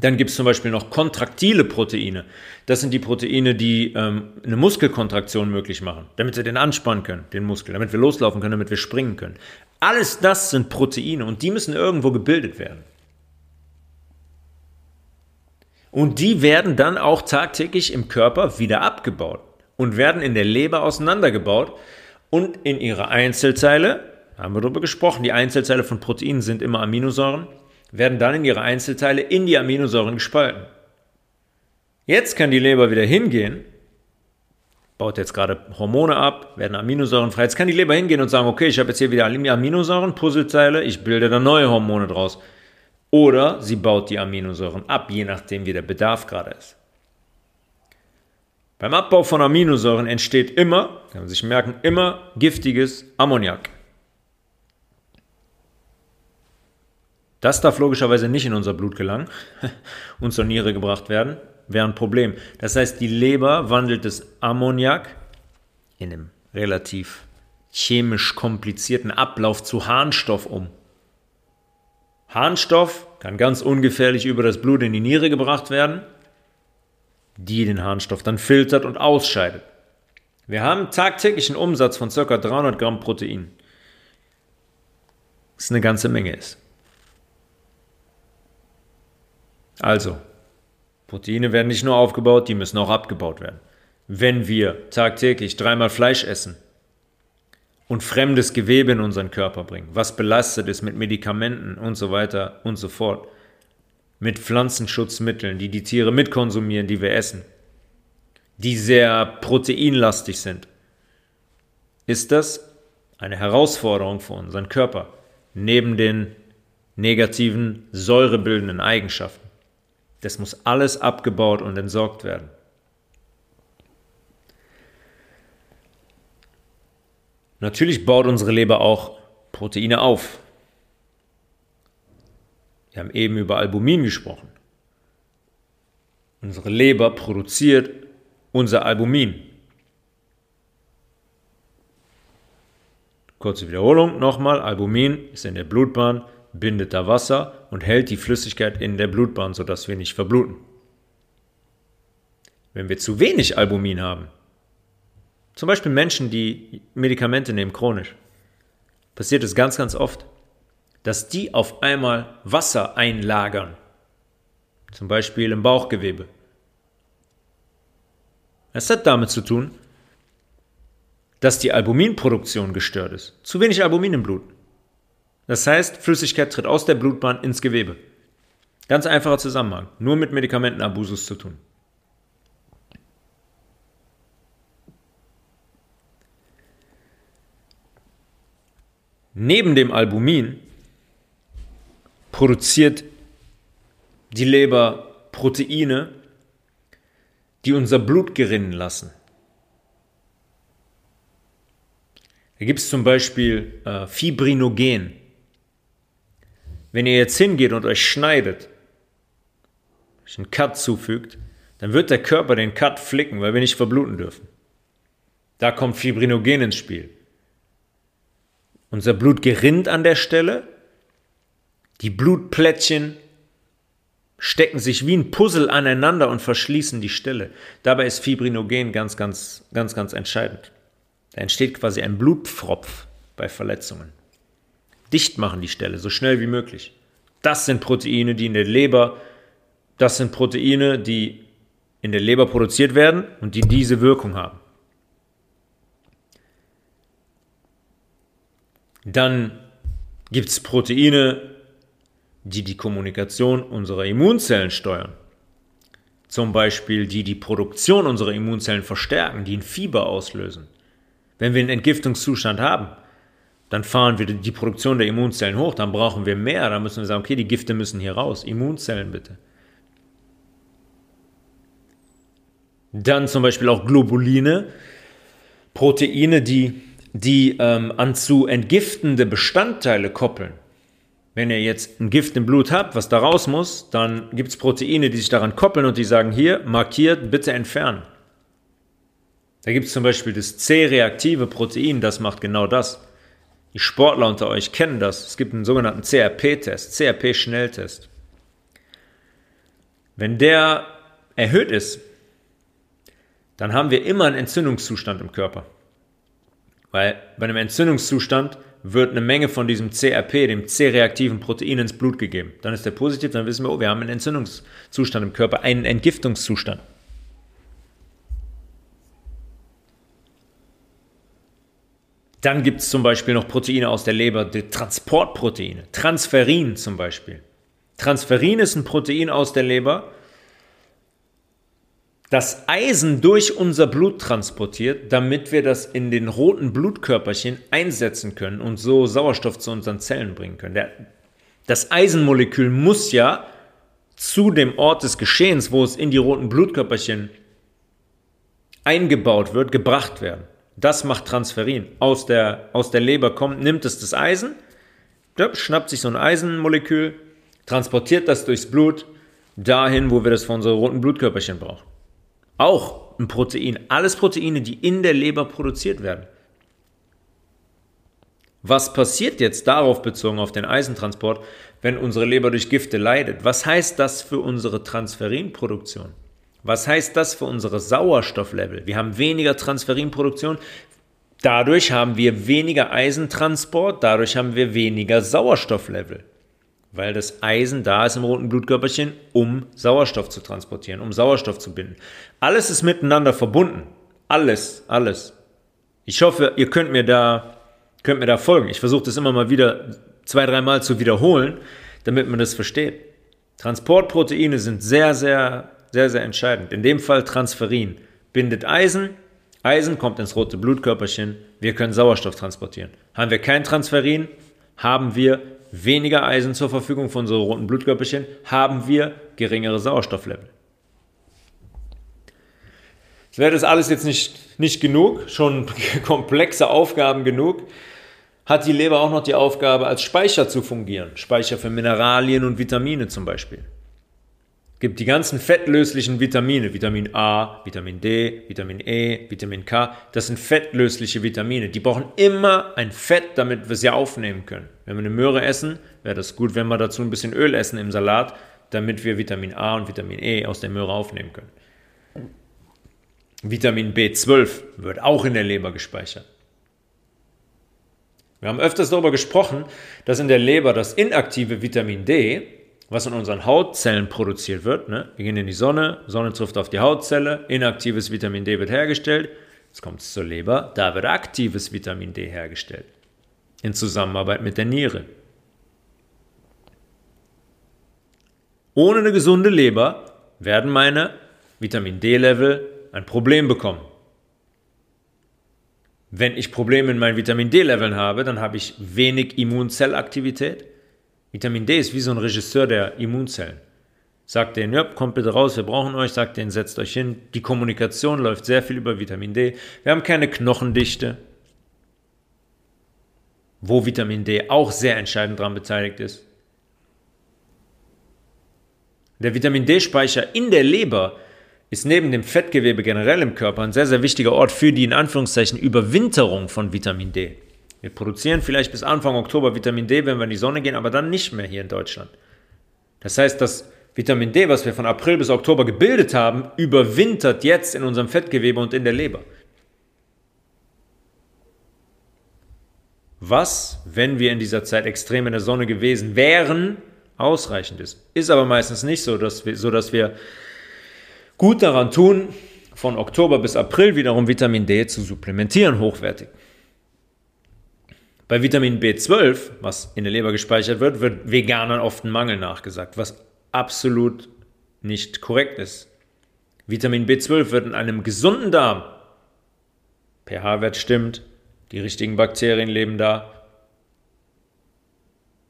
Dann gibt es zum Beispiel noch kontraktile Proteine. Das sind die Proteine, die ähm, eine Muskelkontraktion möglich machen, damit sie den anspannen können, den Muskel, damit wir loslaufen können, damit wir springen können. Alles das sind Proteine und die müssen irgendwo gebildet werden. Und die werden dann auch tagtäglich im Körper wieder abgebaut und werden in der Leber auseinandergebaut und in ihre Einzelteile, haben wir darüber gesprochen, die Einzelteile von Proteinen sind immer Aminosäuren, werden dann in ihre Einzelteile in die Aminosäuren gespalten. Jetzt kann die Leber wieder hingehen, baut jetzt gerade Hormone ab, werden Aminosäuren frei. Jetzt kann die Leber hingehen und sagen, okay, ich habe jetzt hier wieder Aminosäuren, Puzzleteile, ich bilde da neue Hormone draus. Oder sie baut die Aminosäuren ab, je nachdem, wie der Bedarf gerade ist. Beim Abbau von Aminosäuren entsteht immer, kann man sich merken, immer giftiges Ammoniak. Das darf logischerweise nicht in unser Blut gelangen *laughs* und zur Niere gebracht werden, wäre ein Problem. Das heißt, die Leber wandelt das Ammoniak in einem relativ chemisch komplizierten Ablauf zu Harnstoff um. Harnstoff kann ganz ungefährlich über das Blut in die Niere gebracht werden, die den Harnstoff dann filtert und ausscheidet. Wir haben tagtäglichen Umsatz von ca. 300 Gramm Protein. Das eine ganze Menge ist. Also, Proteine werden nicht nur aufgebaut, die müssen auch abgebaut werden. Wenn wir tagtäglich dreimal Fleisch essen und fremdes Gewebe in unseren Körper bringen, was belastet ist mit Medikamenten und so weiter und so fort, mit Pflanzenschutzmitteln, die die Tiere mitkonsumieren, die wir essen, die sehr proteinlastig sind, ist das eine Herausforderung für unseren Körper, neben den negativen säurebildenden Eigenschaften. Das muss alles abgebaut und entsorgt werden. Natürlich baut unsere Leber auch Proteine auf. Wir haben eben über Albumin gesprochen. Unsere Leber produziert unser Albumin. Kurze Wiederholung nochmal. Albumin ist in der Blutbahn bindet da Wasser und hält die Flüssigkeit in der Blutbahn, sodass wir nicht verbluten. Wenn wir zu wenig Albumin haben, zum Beispiel Menschen, die Medikamente nehmen chronisch, passiert es ganz, ganz oft, dass die auf einmal Wasser einlagern, zum Beispiel im Bauchgewebe. Es hat damit zu tun, dass die Albuminproduktion gestört ist. Zu wenig Albumin im Blut. Das heißt, Flüssigkeit tritt aus der Blutbahn ins Gewebe. Ganz einfacher Zusammenhang, nur mit Medikamentenabusus zu tun. Neben dem Albumin produziert die Leber Proteine, die unser Blut gerinnen lassen. Da gibt es zum Beispiel äh, Fibrinogen. Wenn ihr jetzt hingeht und euch schneidet, euch einen Cut zufügt, dann wird der Körper den Cut flicken, weil wir nicht verbluten dürfen. Da kommt Fibrinogen ins Spiel. Unser Blut gerinnt an der Stelle, die Blutplättchen stecken sich wie ein Puzzle aneinander und verschließen die Stelle. Dabei ist Fibrinogen ganz, ganz, ganz, ganz entscheidend. Da entsteht quasi ein Blutpfropf bei Verletzungen. Dicht machen die Stelle so schnell wie möglich. Das sind Proteine, die in der Leber, das sind Proteine, die in der Leber produziert werden und die diese Wirkung haben. Dann gibt es Proteine, die die Kommunikation unserer Immunzellen steuern. Zum Beispiel die die Produktion unserer Immunzellen verstärken, die ein Fieber auslösen. Wenn wir einen Entgiftungszustand haben, dann fahren wir die Produktion der Immunzellen hoch, dann brauchen wir mehr, dann müssen wir sagen, okay, die Gifte müssen hier raus, Immunzellen bitte. Dann zum Beispiel auch Globuline, Proteine, die, die ähm, an zu entgiftende Bestandteile koppeln. Wenn ihr jetzt ein Gift im Blut habt, was da raus muss, dann gibt es Proteine, die sich daran koppeln und die sagen, hier, markiert, bitte entfernen. Da gibt es zum Beispiel das C-reaktive Protein, das macht genau das. Die Sportler unter euch kennen das. Es gibt einen sogenannten CRP-Test, CRP-Schnelltest. Wenn der erhöht ist, dann haben wir immer einen Entzündungszustand im Körper. Weil bei einem Entzündungszustand wird eine Menge von diesem CRP, dem C-reaktiven Protein, ins Blut gegeben. Dann ist der positiv, dann wissen wir, oh, wir haben einen Entzündungszustand im Körper, einen Entgiftungszustand. Dann gibt es zum Beispiel noch Proteine aus der Leber, die Transportproteine, Transferin zum Beispiel. Transferin ist ein Protein aus der Leber, das Eisen durch unser Blut transportiert, damit wir das in den roten Blutkörperchen einsetzen können und so Sauerstoff zu unseren Zellen bringen können. Der, das Eisenmolekül muss ja zu dem Ort des Geschehens, wo es in die roten Blutkörperchen eingebaut wird, gebracht werden. Das macht Transferin. Aus der, aus der Leber kommt, nimmt es das Eisen, schnappt sich so ein Eisenmolekül, transportiert das durchs Blut dahin, wo wir das für unsere roten Blutkörperchen brauchen. Auch ein Protein. Alles Proteine, die in der Leber produziert werden. Was passiert jetzt darauf bezogen auf den Eisentransport, wenn unsere Leber durch Gifte leidet? Was heißt das für unsere Transferinproduktion? Was heißt das für unsere Sauerstofflevel? Wir haben weniger Transferinproduktion, dadurch haben wir weniger Eisentransport, dadurch haben wir weniger Sauerstofflevel weil das Eisen da ist im roten Blutkörperchen, um Sauerstoff zu transportieren, um Sauerstoff zu binden. Alles ist miteinander verbunden. Alles, alles. Ich hoffe, ihr könnt mir da, könnt mir da folgen. Ich versuche das immer mal wieder zwei, dreimal zu wiederholen, damit man das versteht. Transportproteine sind sehr, sehr, sehr, sehr entscheidend. In dem Fall Transferin bindet Eisen. Eisen kommt ins rote Blutkörperchen. Wir können Sauerstoff transportieren. Haben wir kein Transferin, haben wir weniger Eisen zur Verfügung von unseren roten Blutkörperchen, haben wir geringere Sauerstofflevel. Das wäre das alles jetzt nicht, nicht genug, schon *laughs* komplexe Aufgaben genug, hat die Leber auch noch die Aufgabe, als Speicher zu fungieren. Speicher für Mineralien und Vitamine zum Beispiel gibt die ganzen fettlöslichen Vitamine, Vitamin A, Vitamin D, Vitamin E, Vitamin K, das sind fettlösliche Vitamine. Die brauchen immer ein Fett, damit wir sie aufnehmen können. Wenn wir eine Möhre essen, wäre das gut, wenn wir dazu ein bisschen Öl essen im Salat, damit wir Vitamin A und Vitamin E aus der Möhre aufnehmen können. Vitamin B12 wird auch in der Leber gespeichert. Wir haben öfters darüber gesprochen, dass in der Leber das inaktive Vitamin D was in unseren Hautzellen produziert wird. Ne? Wir gehen in die Sonne, Sonne trifft auf die Hautzelle, inaktives Vitamin D wird hergestellt. Jetzt kommt es zur Leber, da wird aktives Vitamin D hergestellt. In Zusammenarbeit mit der Niere. Ohne eine gesunde Leber werden meine Vitamin D-Level ein Problem bekommen. Wenn ich Probleme in meinen Vitamin D-Leveln habe, dann habe ich wenig Immunzellaktivität. Vitamin D ist wie so ein Regisseur der Immunzellen. Sagt denen, ja, kommt bitte raus, wir brauchen euch, sagt denen, setzt euch hin. Die Kommunikation läuft sehr viel über Vitamin D. Wir haben keine Knochendichte, wo Vitamin D auch sehr entscheidend daran beteiligt ist. Der Vitamin D-Speicher in der Leber ist neben dem Fettgewebe generell im Körper ein sehr, sehr wichtiger Ort für die in Anführungszeichen Überwinterung von Vitamin D. Wir produzieren vielleicht bis Anfang Oktober Vitamin D, wenn wir in die Sonne gehen, aber dann nicht mehr hier in Deutschland. Das heißt, das Vitamin D, was wir von April bis Oktober gebildet haben, überwintert jetzt in unserem Fettgewebe und in der Leber. Was, wenn wir in dieser Zeit extrem in der Sonne gewesen wären, ausreichend ist. Ist aber meistens nicht so, dass wir, so wir gut daran tun, von Oktober bis April wiederum Vitamin D zu supplementieren, hochwertig. Bei Vitamin B12, was in der Leber gespeichert wird, wird Veganern oft ein Mangel nachgesagt, was absolut nicht korrekt ist. Vitamin B12 wird in einem gesunden Darm, pH-Wert stimmt, die richtigen Bakterien leben da,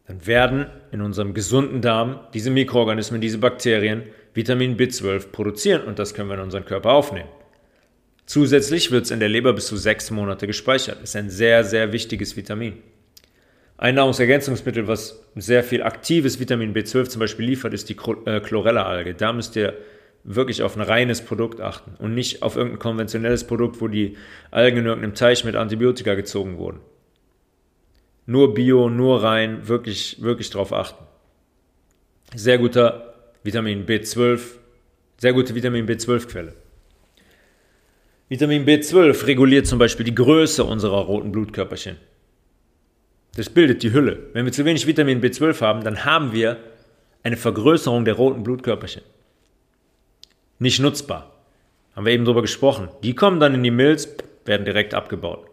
dann werden in unserem gesunden Darm diese Mikroorganismen, diese Bakterien Vitamin B12 produzieren und das können wir in unseren Körper aufnehmen. Zusätzlich wird es in der Leber bis zu sechs Monate gespeichert. Ist ein sehr, sehr wichtiges Vitamin. Ein Nahrungsergänzungsmittel, was sehr viel aktives Vitamin B12 zum Beispiel liefert, ist die äh, Chlorella-Alge. Da müsst ihr wirklich auf ein reines Produkt achten und nicht auf irgendein konventionelles Produkt, wo die Algen in irgendeinem Teich mit Antibiotika gezogen wurden. Nur Bio, nur rein, wirklich, wirklich drauf achten. Sehr guter Vitamin B12, sehr gute Vitamin B12-Quelle. Vitamin B12 reguliert zum Beispiel die Größe unserer roten Blutkörperchen. Das bildet die Hülle. Wenn wir zu wenig Vitamin B12 haben, dann haben wir eine Vergrößerung der roten Blutkörperchen. Nicht nutzbar. Haben wir eben darüber gesprochen. Die kommen dann in die Milz, werden direkt abgebaut.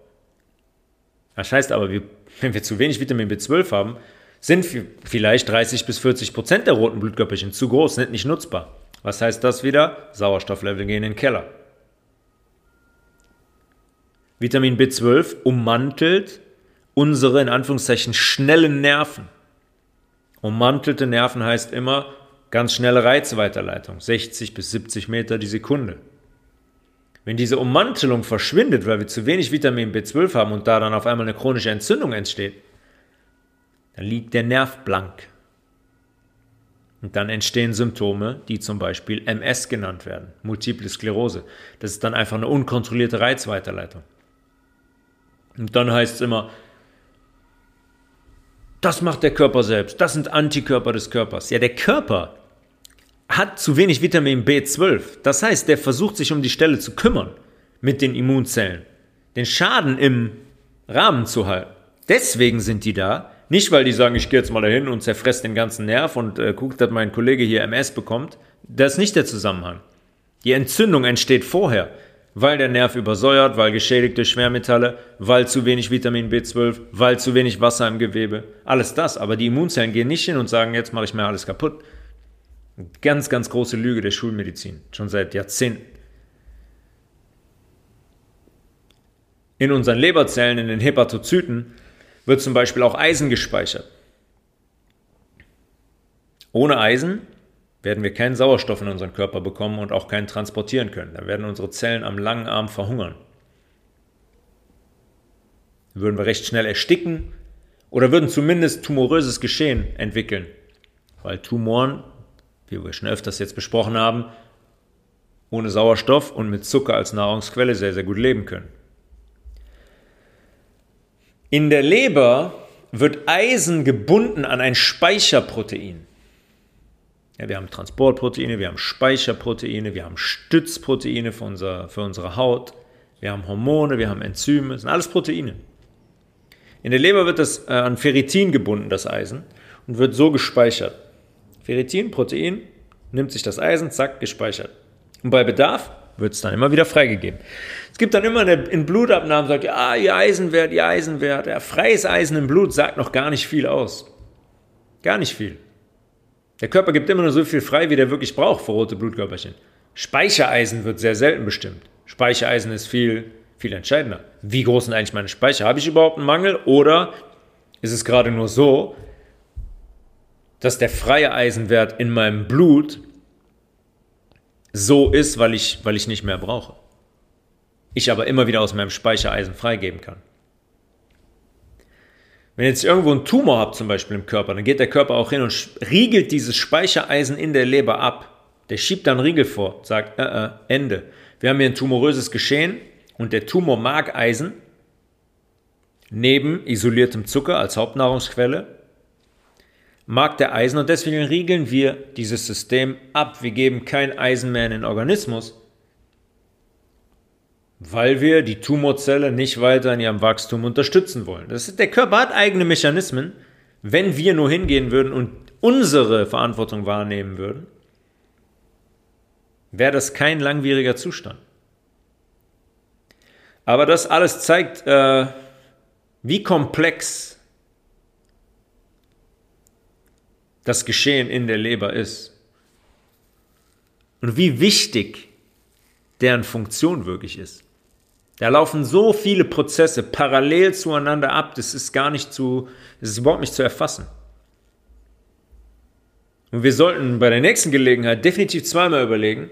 Das heißt aber, wenn wir zu wenig Vitamin B12 haben, sind vielleicht 30 bis 40 Prozent der roten Blutkörperchen zu groß, sind nicht nutzbar. Was heißt das wieder? Sauerstofflevel gehen in den Keller. Vitamin B12 ummantelt unsere in Anführungszeichen schnellen Nerven. Ummantelte Nerven heißt immer ganz schnelle Reizweiterleitung, 60 bis 70 Meter die Sekunde. Wenn diese Ummantelung verschwindet, weil wir zu wenig Vitamin B12 haben und da dann auf einmal eine chronische Entzündung entsteht, dann liegt der Nerv blank. Und dann entstehen Symptome, die zum Beispiel MS genannt werden, Multiple Sklerose. Das ist dann einfach eine unkontrollierte Reizweiterleitung. Und dann heißt es immer, das macht der Körper selbst, das sind Antikörper des Körpers. Ja, der Körper hat zu wenig Vitamin B12. Das heißt, der versucht sich um die Stelle zu kümmern mit den Immunzellen, den Schaden im Rahmen zu halten. Deswegen sind die da, nicht, weil die sagen, ich gehe jetzt mal dahin und zerfress den ganzen Nerv und äh, guckt, dass mein Kollege hier MS bekommt. Das ist nicht der Zusammenhang. Die Entzündung entsteht vorher, weil der Nerv übersäuert, weil geschädigt durch Schwermetalle, weil zu wenig Vitamin B12, weil zu wenig Wasser im Gewebe. Alles das. Aber die Immunzellen gehen nicht hin und sagen, jetzt mache ich mir alles kaputt. Ganz, ganz große Lüge der Schulmedizin. Schon seit Jahrzehnten. In unseren Leberzellen, in den Hepatozyten, wird zum Beispiel auch Eisen gespeichert. Ohne Eisen werden wir keinen Sauerstoff in unseren Körper bekommen und auch keinen transportieren können. Dann werden unsere Zellen am langen Arm verhungern. Dann würden wir recht schnell ersticken oder würden zumindest tumoröses Geschehen entwickeln, weil Tumoren, wie wir schon öfters jetzt besprochen haben, ohne Sauerstoff und mit Zucker als Nahrungsquelle sehr, sehr gut leben können. In der Leber wird Eisen gebunden an ein Speicherprotein. Ja, wir haben Transportproteine, wir haben Speicherproteine, wir haben Stützproteine für, unser, für unsere Haut, wir haben Hormone, wir haben Enzyme, das sind alles Proteine. In der Leber wird das äh, an Ferritin gebunden, das Eisen, und wird so gespeichert. Ferritin, Protein, nimmt sich das Eisen, zack, gespeichert. Und bei Bedarf wird es dann immer wieder freigegeben. Es gibt dann immer eine, in Blutabnahmen, sagt, ja, ihr Eisenwert, ihr Eisenwert. Ja, freies Eisen im Blut sagt noch gar nicht viel aus. Gar nicht viel. Der Körper gibt immer nur so viel frei, wie der wirklich braucht für rote Blutkörperchen. Speichereisen wird sehr selten bestimmt. Speichereisen ist viel, Viel entscheidender. Wie groß sind eigentlich meine Speicher? Habe ich überhaupt einen Mangel oder ist es gerade nur so, dass der freie Eisenwert in meinem Blut so ist, weil ich, weil ich nicht mehr brauche. Ich aber immer wieder aus meinem Speicher Eisen freigeben kann. Wenn ihr jetzt irgendwo einen Tumor habt, zum Beispiel im Körper, dann geht der Körper auch hin und riegelt dieses Speichereisen in der Leber ab. Der schiebt dann Riegel vor, sagt, äh, äh, Ende. Wir haben hier ein tumoröses Geschehen und der Tumor mag Eisen, neben isoliertem Zucker als Hauptnahrungsquelle, mag der Eisen und deswegen riegeln wir dieses System ab. Wir geben kein Eisen mehr in den Organismus, weil wir die Tumorzelle nicht weiter in ihrem Wachstum unterstützen wollen. Ist, der Körper hat eigene Mechanismen. Wenn wir nur hingehen würden und unsere Verantwortung wahrnehmen würden, wäre das kein langwieriger Zustand. Aber das alles zeigt, äh, wie komplex das Geschehen in der Leber ist und wie wichtig deren Funktion wirklich ist. Da laufen so viele Prozesse parallel zueinander ab, das ist gar nicht zu, das ist überhaupt nicht zu erfassen. Und wir sollten bei der nächsten Gelegenheit definitiv zweimal überlegen,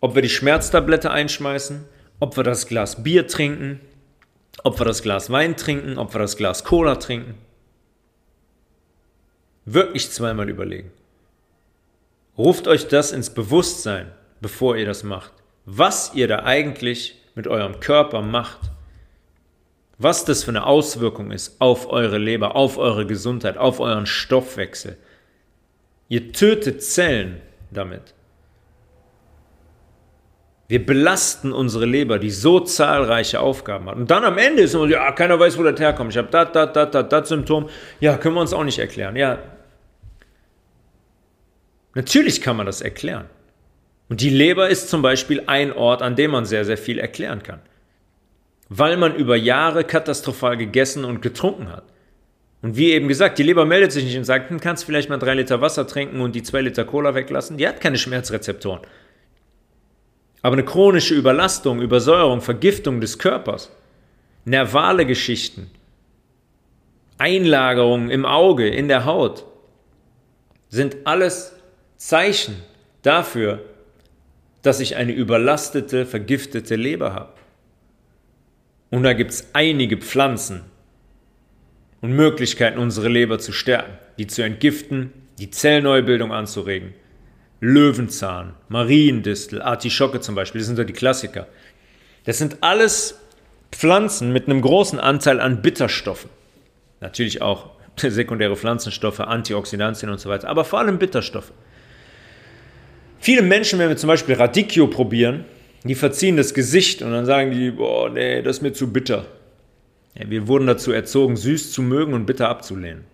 ob wir die Schmerztablette einschmeißen, ob wir das Glas Bier trinken, ob wir das Glas Wein trinken, ob wir das Glas Cola trinken. Wirklich zweimal überlegen. Ruft euch das ins Bewusstsein, bevor ihr das macht. Was ihr da eigentlich mit eurem Körper macht, was das für eine Auswirkung ist auf eure Leber, auf eure Gesundheit, auf euren Stoffwechsel. Ihr tötet Zellen damit. Wir belasten unsere Leber, die so zahlreiche Aufgaben hat. Und dann am Ende ist immer, ja, keiner weiß, wo das herkommt. Ich habe das, das, das, das, das Symptom. Ja, können wir uns auch nicht erklären. Ja, natürlich kann man das erklären. Und die Leber ist zum Beispiel ein Ort, an dem man sehr, sehr viel erklären kann. Weil man über Jahre katastrophal gegessen und getrunken hat. Und wie eben gesagt, die Leber meldet sich nicht und sagt, hm, kannst vielleicht mal drei Liter Wasser trinken und die zwei Liter Cola weglassen. Die hat keine Schmerzrezeptoren. Aber eine chronische Überlastung, Übersäuerung, Vergiftung des Körpers, nervale Geschichten, Einlagerungen im Auge, in der Haut, sind alles Zeichen dafür, dass ich eine überlastete, vergiftete Leber habe. Und da gibt es einige Pflanzen und Möglichkeiten, unsere Leber zu stärken, die zu entgiften, die Zellneubildung anzuregen. Löwenzahn, Mariendistel, Artischocke zum Beispiel, das sind ja die Klassiker. Das sind alles Pflanzen mit einem großen Anteil an Bitterstoffen. Natürlich auch *laughs* sekundäre Pflanzenstoffe, Antioxidantien und so weiter, aber vor allem Bitterstoffe. Viele Menschen, wenn wir zum Beispiel Radicchio probieren, die verziehen das Gesicht und dann sagen die, boah, nee, das ist mir zu bitter. Ja, wir wurden dazu erzogen, süß zu mögen und bitter abzulehnen.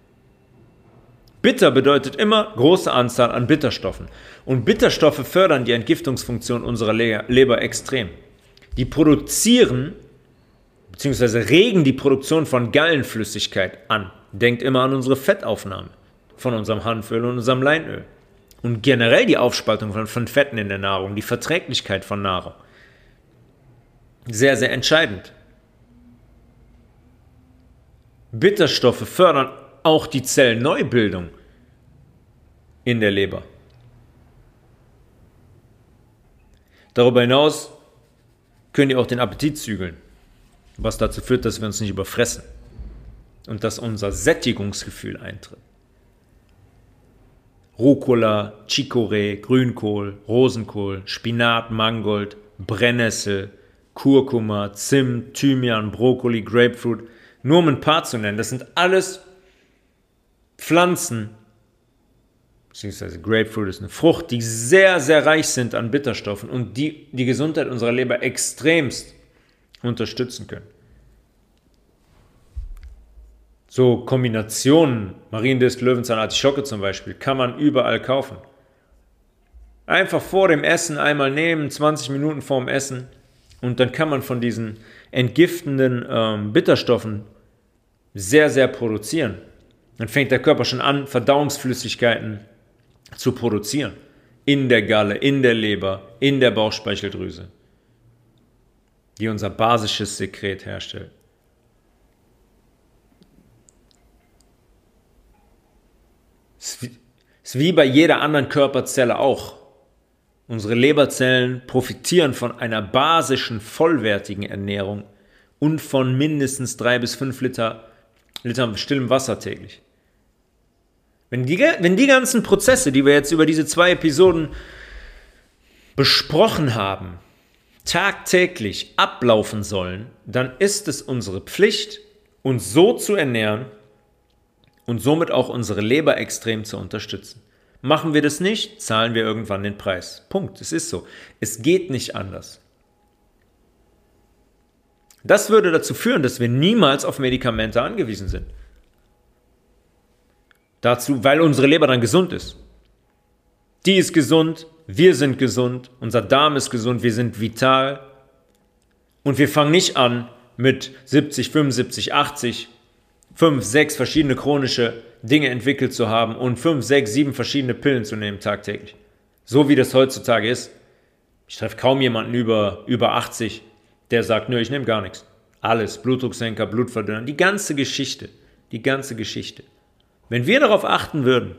Bitter bedeutet immer große Anzahl an Bitterstoffen. Und Bitterstoffe fördern die Entgiftungsfunktion unserer Leber extrem. Die produzieren bzw. regen die Produktion von Gallenflüssigkeit an. Denkt immer an unsere Fettaufnahme von unserem Hanföl und unserem Leinöl. Und generell die Aufspaltung von, von Fetten in der Nahrung, die Verträglichkeit von Nahrung. Sehr, sehr entscheidend. Bitterstoffe fördern auch die Zellneubildung in der Leber. Darüber hinaus können die auch den Appetit zügeln, was dazu führt, dass wir uns nicht überfressen und dass unser Sättigungsgefühl eintritt. Rucola, Chicorée, Grünkohl, Rosenkohl, Spinat, Mangold, Brennnessel, Kurkuma, Zimt, Thymian, Brokkoli, Grapefruit, nur um ein paar zu nennen. Das sind alles Pflanzen, beziehungsweise Grapefruit ist eine Frucht, die sehr, sehr reich sind an Bitterstoffen und die die Gesundheit unserer Leber extremst unterstützen können. So Kombinationen, Mariendist, Löwenzahn, Artischocke zum Beispiel, kann man überall kaufen. Einfach vor dem Essen einmal nehmen, 20 Minuten vor dem Essen und dann kann man von diesen entgiftenden ähm, Bitterstoffen sehr, sehr produzieren. Dann fängt der Körper schon an, Verdauungsflüssigkeiten zu produzieren. In der Galle, in der Leber, in der Bauchspeicheldrüse. die unser basisches Sekret herstellt. Ist wie bei jeder anderen Körperzelle auch. Unsere Leberzellen profitieren von einer basischen, vollwertigen Ernährung und von mindestens drei bis fünf Liter, Liter stillem Wasser täglich. Wenn die, wenn die ganzen Prozesse, die wir jetzt über diese zwei Episoden besprochen haben, tagtäglich ablaufen sollen, dann ist es unsere Pflicht, uns so zu ernähren und somit auch unsere Leber extrem zu unterstützen. Machen wir das nicht, zahlen wir irgendwann den Preis. Punkt. Es ist so. Es geht nicht anders. Das würde dazu führen, dass wir niemals auf Medikamente angewiesen sind. Dazu, weil unsere Leber dann gesund ist. Die ist gesund, wir sind gesund, unser Darm ist gesund, wir sind vital. Und wir fangen nicht an mit 70, 75, 80, 5, 6 verschiedene chronische Dinge entwickelt zu haben und fünf, sechs, sieben verschiedene Pillen zu nehmen tagtäglich. So wie das heutzutage ist. Ich treffe kaum jemanden über, über 80, der sagt, nö, ich nehme gar nichts. Alles, Blutdrucksenker, Blutverdünner, die ganze Geschichte, die ganze Geschichte. Wenn wir darauf achten würden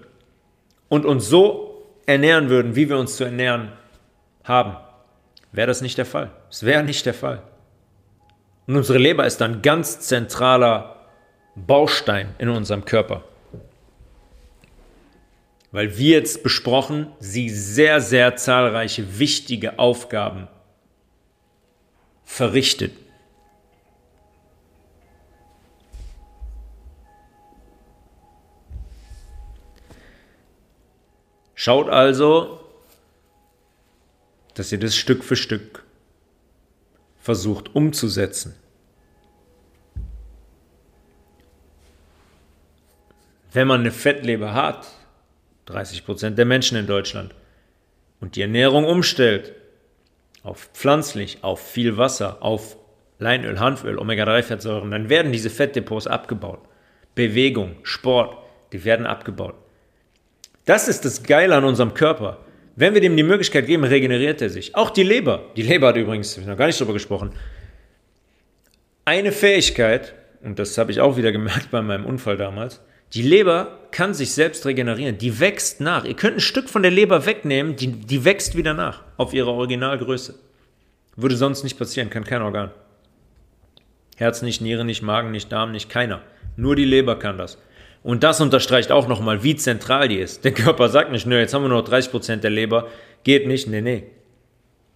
und uns so ernähren würden, wie wir uns zu ernähren haben, wäre das nicht der Fall. Es wäre nicht der Fall. Und unsere Leber ist dann ganz zentraler Baustein in unserem Körper weil wie jetzt besprochen, sie sehr, sehr zahlreiche wichtige Aufgaben verrichtet. Schaut also, dass ihr das Stück für Stück versucht umzusetzen. Wenn man eine Fettleber hat, 30 Prozent der Menschen in Deutschland, und die Ernährung umstellt auf pflanzlich, auf viel Wasser, auf Leinöl, Hanföl, Omega-3-Fettsäuren, dann werden diese Fettdepots abgebaut. Bewegung, Sport, die werden abgebaut. Das ist das Geile an unserem Körper. Wenn wir dem die Möglichkeit geben, regeneriert er sich. Auch die Leber. Die Leber hat übrigens, ich noch gar nicht drüber gesprochen, eine Fähigkeit, und das habe ich auch wieder gemerkt bei meinem Unfall damals, die Leber kann sich selbst regenerieren. Die wächst nach. Ihr könnt ein Stück von der Leber wegnehmen, die, die wächst wieder nach auf ihre Originalgröße. Würde sonst nicht passieren, kann kein Organ. Herz nicht, Niere nicht, Magen nicht, Darm nicht, keiner. Nur die Leber kann das. Und das unterstreicht auch nochmal, wie zentral die ist. Der Körper sagt nicht, nö, jetzt haben wir nur 30% der Leber. Geht nicht, nee, nee.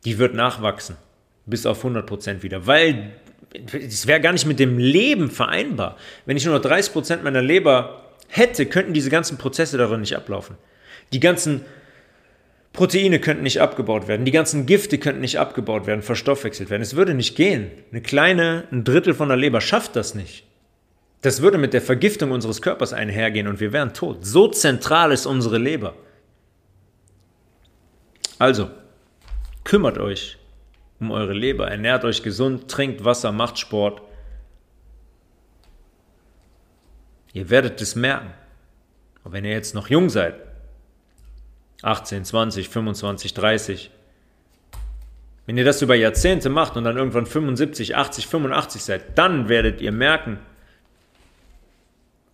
Die wird nachwachsen. Bis auf 100% wieder. Weil es wäre gar nicht mit dem Leben vereinbar. Wenn ich nur noch 30% meiner Leber hätte, könnten diese ganzen Prozesse darin nicht ablaufen. Die ganzen Proteine könnten nicht abgebaut werden, die ganzen Gifte könnten nicht abgebaut werden, verstoffwechselt werden. Es würde nicht gehen. Eine kleine, ein Drittel von der Leber schafft das nicht. Das würde mit der Vergiftung unseres Körpers einhergehen und wir wären tot. So zentral ist unsere Leber. Also, kümmert euch um eure Leber, ernährt euch gesund, trinkt Wasser, macht Sport Ihr werdet es merken. Und wenn ihr jetzt noch jung seid, 18, 20, 25, 30, wenn ihr das über Jahrzehnte macht und dann irgendwann 75, 80, 85 seid, dann werdet ihr merken,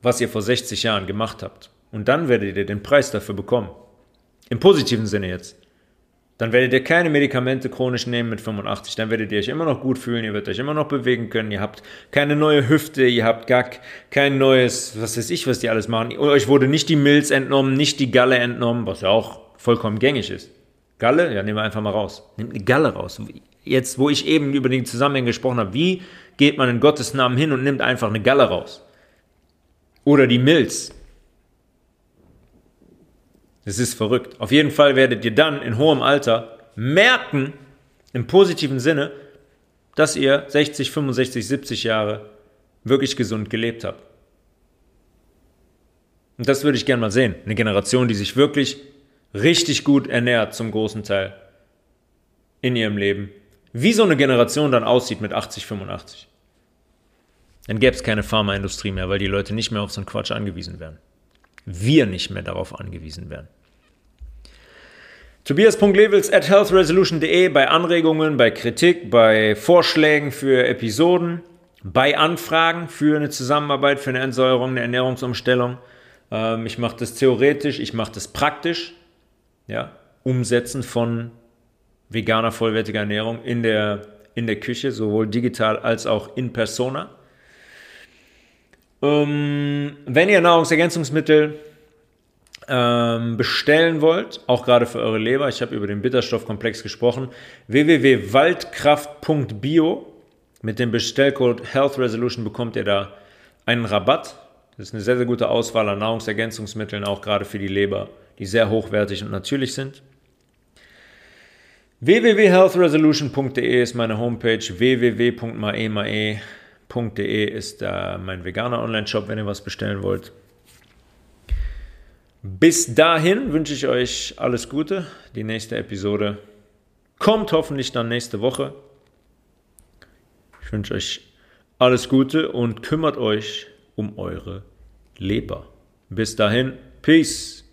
was ihr vor 60 Jahren gemacht habt. Und dann werdet ihr den Preis dafür bekommen. Im positiven Sinne jetzt dann werdet ihr keine Medikamente chronisch nehmen mit 85. Dann werdet ihr euch immer noch gut fühlen, ihr werdet euch immer noch bewegen können, ihr habt keine neue Hüfte, ihr habt gar kein neues, was weiß ich, was die alles machen. Euch wurde nicht die Milz entnommen, nicht die Galle entnommen, was ja auch vollkommen gängig ist. Galle? Ja, nehmen wir einfach mal raus. Nehmt eine Galle raus. Jetzt, wo ich eben über den Zusammenhang gesprochen habe, wie geht man in Gottes Namen hin und nimmt einfach eine Galle raus? Oder die Milz. Es ist verrückt. Auf jeden Fall werdet ihr dann in hohem Alter merken, im positiven Sinne, dass ihr 60, 65, 70 Jahre wirklich gesund gelebt habt. Und das würde ich gerne mal sehen. Eine Generation, die sich wirklich richtig gut ernährt zum großen Teil in ihrem Leben. Wie so eine Generation dann aussieht mit 80, 85. Dann gäbe es keine Pharmaindustrie mehr, weil die Leute nicht mehr auf so einen Quatsch angewiesen wären wir nicht mehr darauf angewiesen werden. Tobias.levels at healthresolution.de bei Anregungen, bei Kritik, bei Vorschlägen für Episoden, bei Anfragen für eine Zusammenarbeit, für eine Entsäuerung, eine Ernährungsumstellung. Ähm, ich mache das theoretisch, ich mache das praktisch. Ja, Umsetzen von veganer, vollwertiger Ernährung in der, in der Küche, sowohl digital als auch in persona. Ähm, wenn ihr Nahrungsergänzungsmittel ähm, bestellen wollt, auch gerade für eure Leber, ich habe über den Bitterstoffkomplex gesprochen, www.waldkraft.bio. Mit dem Bestellcode Health Resolution bekommt ihr da einen Rabatt. Das ist eine sehr, sehr gute Auswahl an Nahrungsergänzungsmitteln, auch gerade für die Leber, die sehr hochwertig und natürlich sind. www.healthresolution.de ist meine Homepage, www.maemae.de ist da mein veganer Online-Shop, wenn ihr was bestellen wollt. Bis dahin wünsche ich euch alles Gute. Die nächste Episode kommt hoffentlich dann nächste Woche. Ich wünsche euch alles Gute und kümmert euch um eure Leber. Bis dahin, Peace.